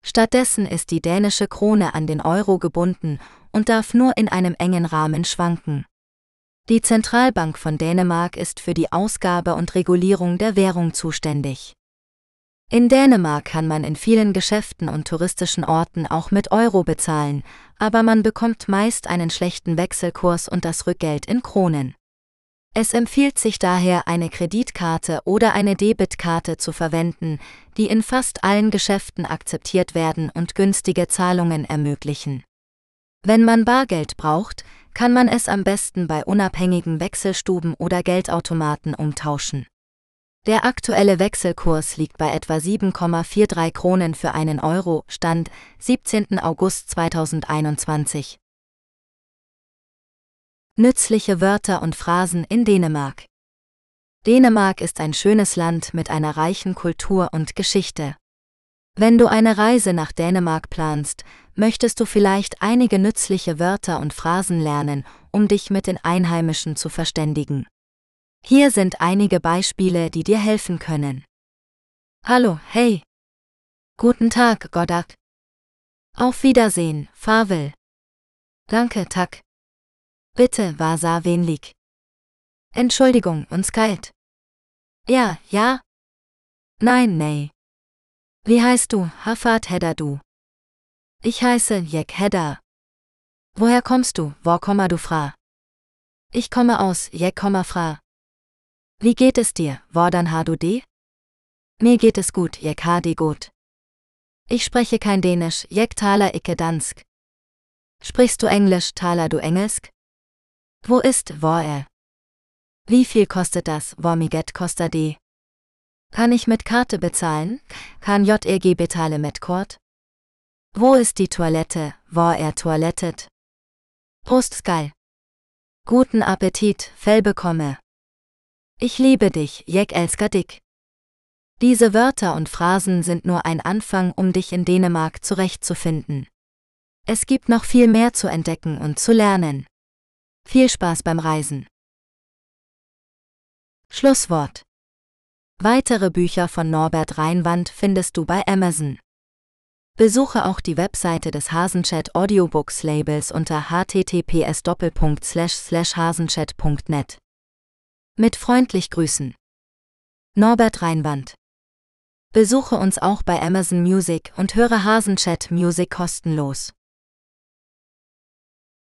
[SPEAKER 1] Stattdessen ist die dänische Krone an den Euro gebunden und darf nur in einem engen Rahmen schwanken. Die Zentralbank von Dänemark ist für die Ausgabe und Regulierung der Währung zuständig. In Dänemark kann man in vielen Geschäften und touristischen Orten auch mit Euro bezahlen, aber man bekommt meist einen schlechten Wechselkurs und das Rückgeld in Kronen. Es empfiehlt sich daher, eine Kreditkarte oder eine Debitkarte zu verwenden, die in fast allen Geschäften akzeptiert werden und günstige Zahlungen ermöglichen. Wenn man Bargeld braucht, kann man es am besten bei unabhängigen Wechselstuben oder Geldautomaten umtauschen. Der aktuelle Wechselkurs liegt bei etwa 7,43 Kronen für einen Euro, Stand 17. August 2021. Nützliche Wörter und Phrasen in Dänemark. Dänemark ist ein schönes Land mit einer reichen Kultur und Geschichte. Wenn du eine Reise nach Dänemark planst, möchtest du vielleicht einige nützliche Wörter und Phrasen lernen, um dich mit den Einheimischen zu verständigen. Hier sind einige Beispiele, die dir helfen können. Hallo, hey. Guten Tag, Goddak. Auf Wiedersehen, Favel. Danke, Tak. Bitte, Vasa wenlig. Entschuldigung, uns kalt. Ja, ja. Nein, nee. Wie heißt du, Hafat Hedda du? Ich heiße Jek Hedda. Woher kommst du, wo komma du fra? Ich komme aus Jek komma fra. Wie geht es dir, Wordan har du det? Mir geht es gut, jeg har det gut. Ich spreche kein Dänisch, jeg taler ikke dansk. Sprichst du Englisch, taler du Engelsk? Wo ist, wo er? Wie viel kostet das, wo miget kostet die? Kann ich mit Karte bezahlen? Kann JEG betale mit Kort? Wo ist die Toilette, wo er toilettet? Prost. Guten Appetit, Fell bekomme. Ich liebe dich, Jek elsker dick. Diese Wörter und Phrasen sind nur ein Anfang, um dich in Dänemark zurechtzufinden. Es gibt noch viel mehr zu entdecken und zu lernen. Viel Spaß beim Reisen. Schlusswort. Weitere Bücher von Norbert Reinwand findest du bei Amazon. Besuche auch die Webseite des Hasenchat Audiobooks Labels unter https://hasenchat.net. Mit freundlich Grüßen. Norbert Reinwand. Besuche uns auch bei Amazon Music und höre Hasenchat Music kostenlos.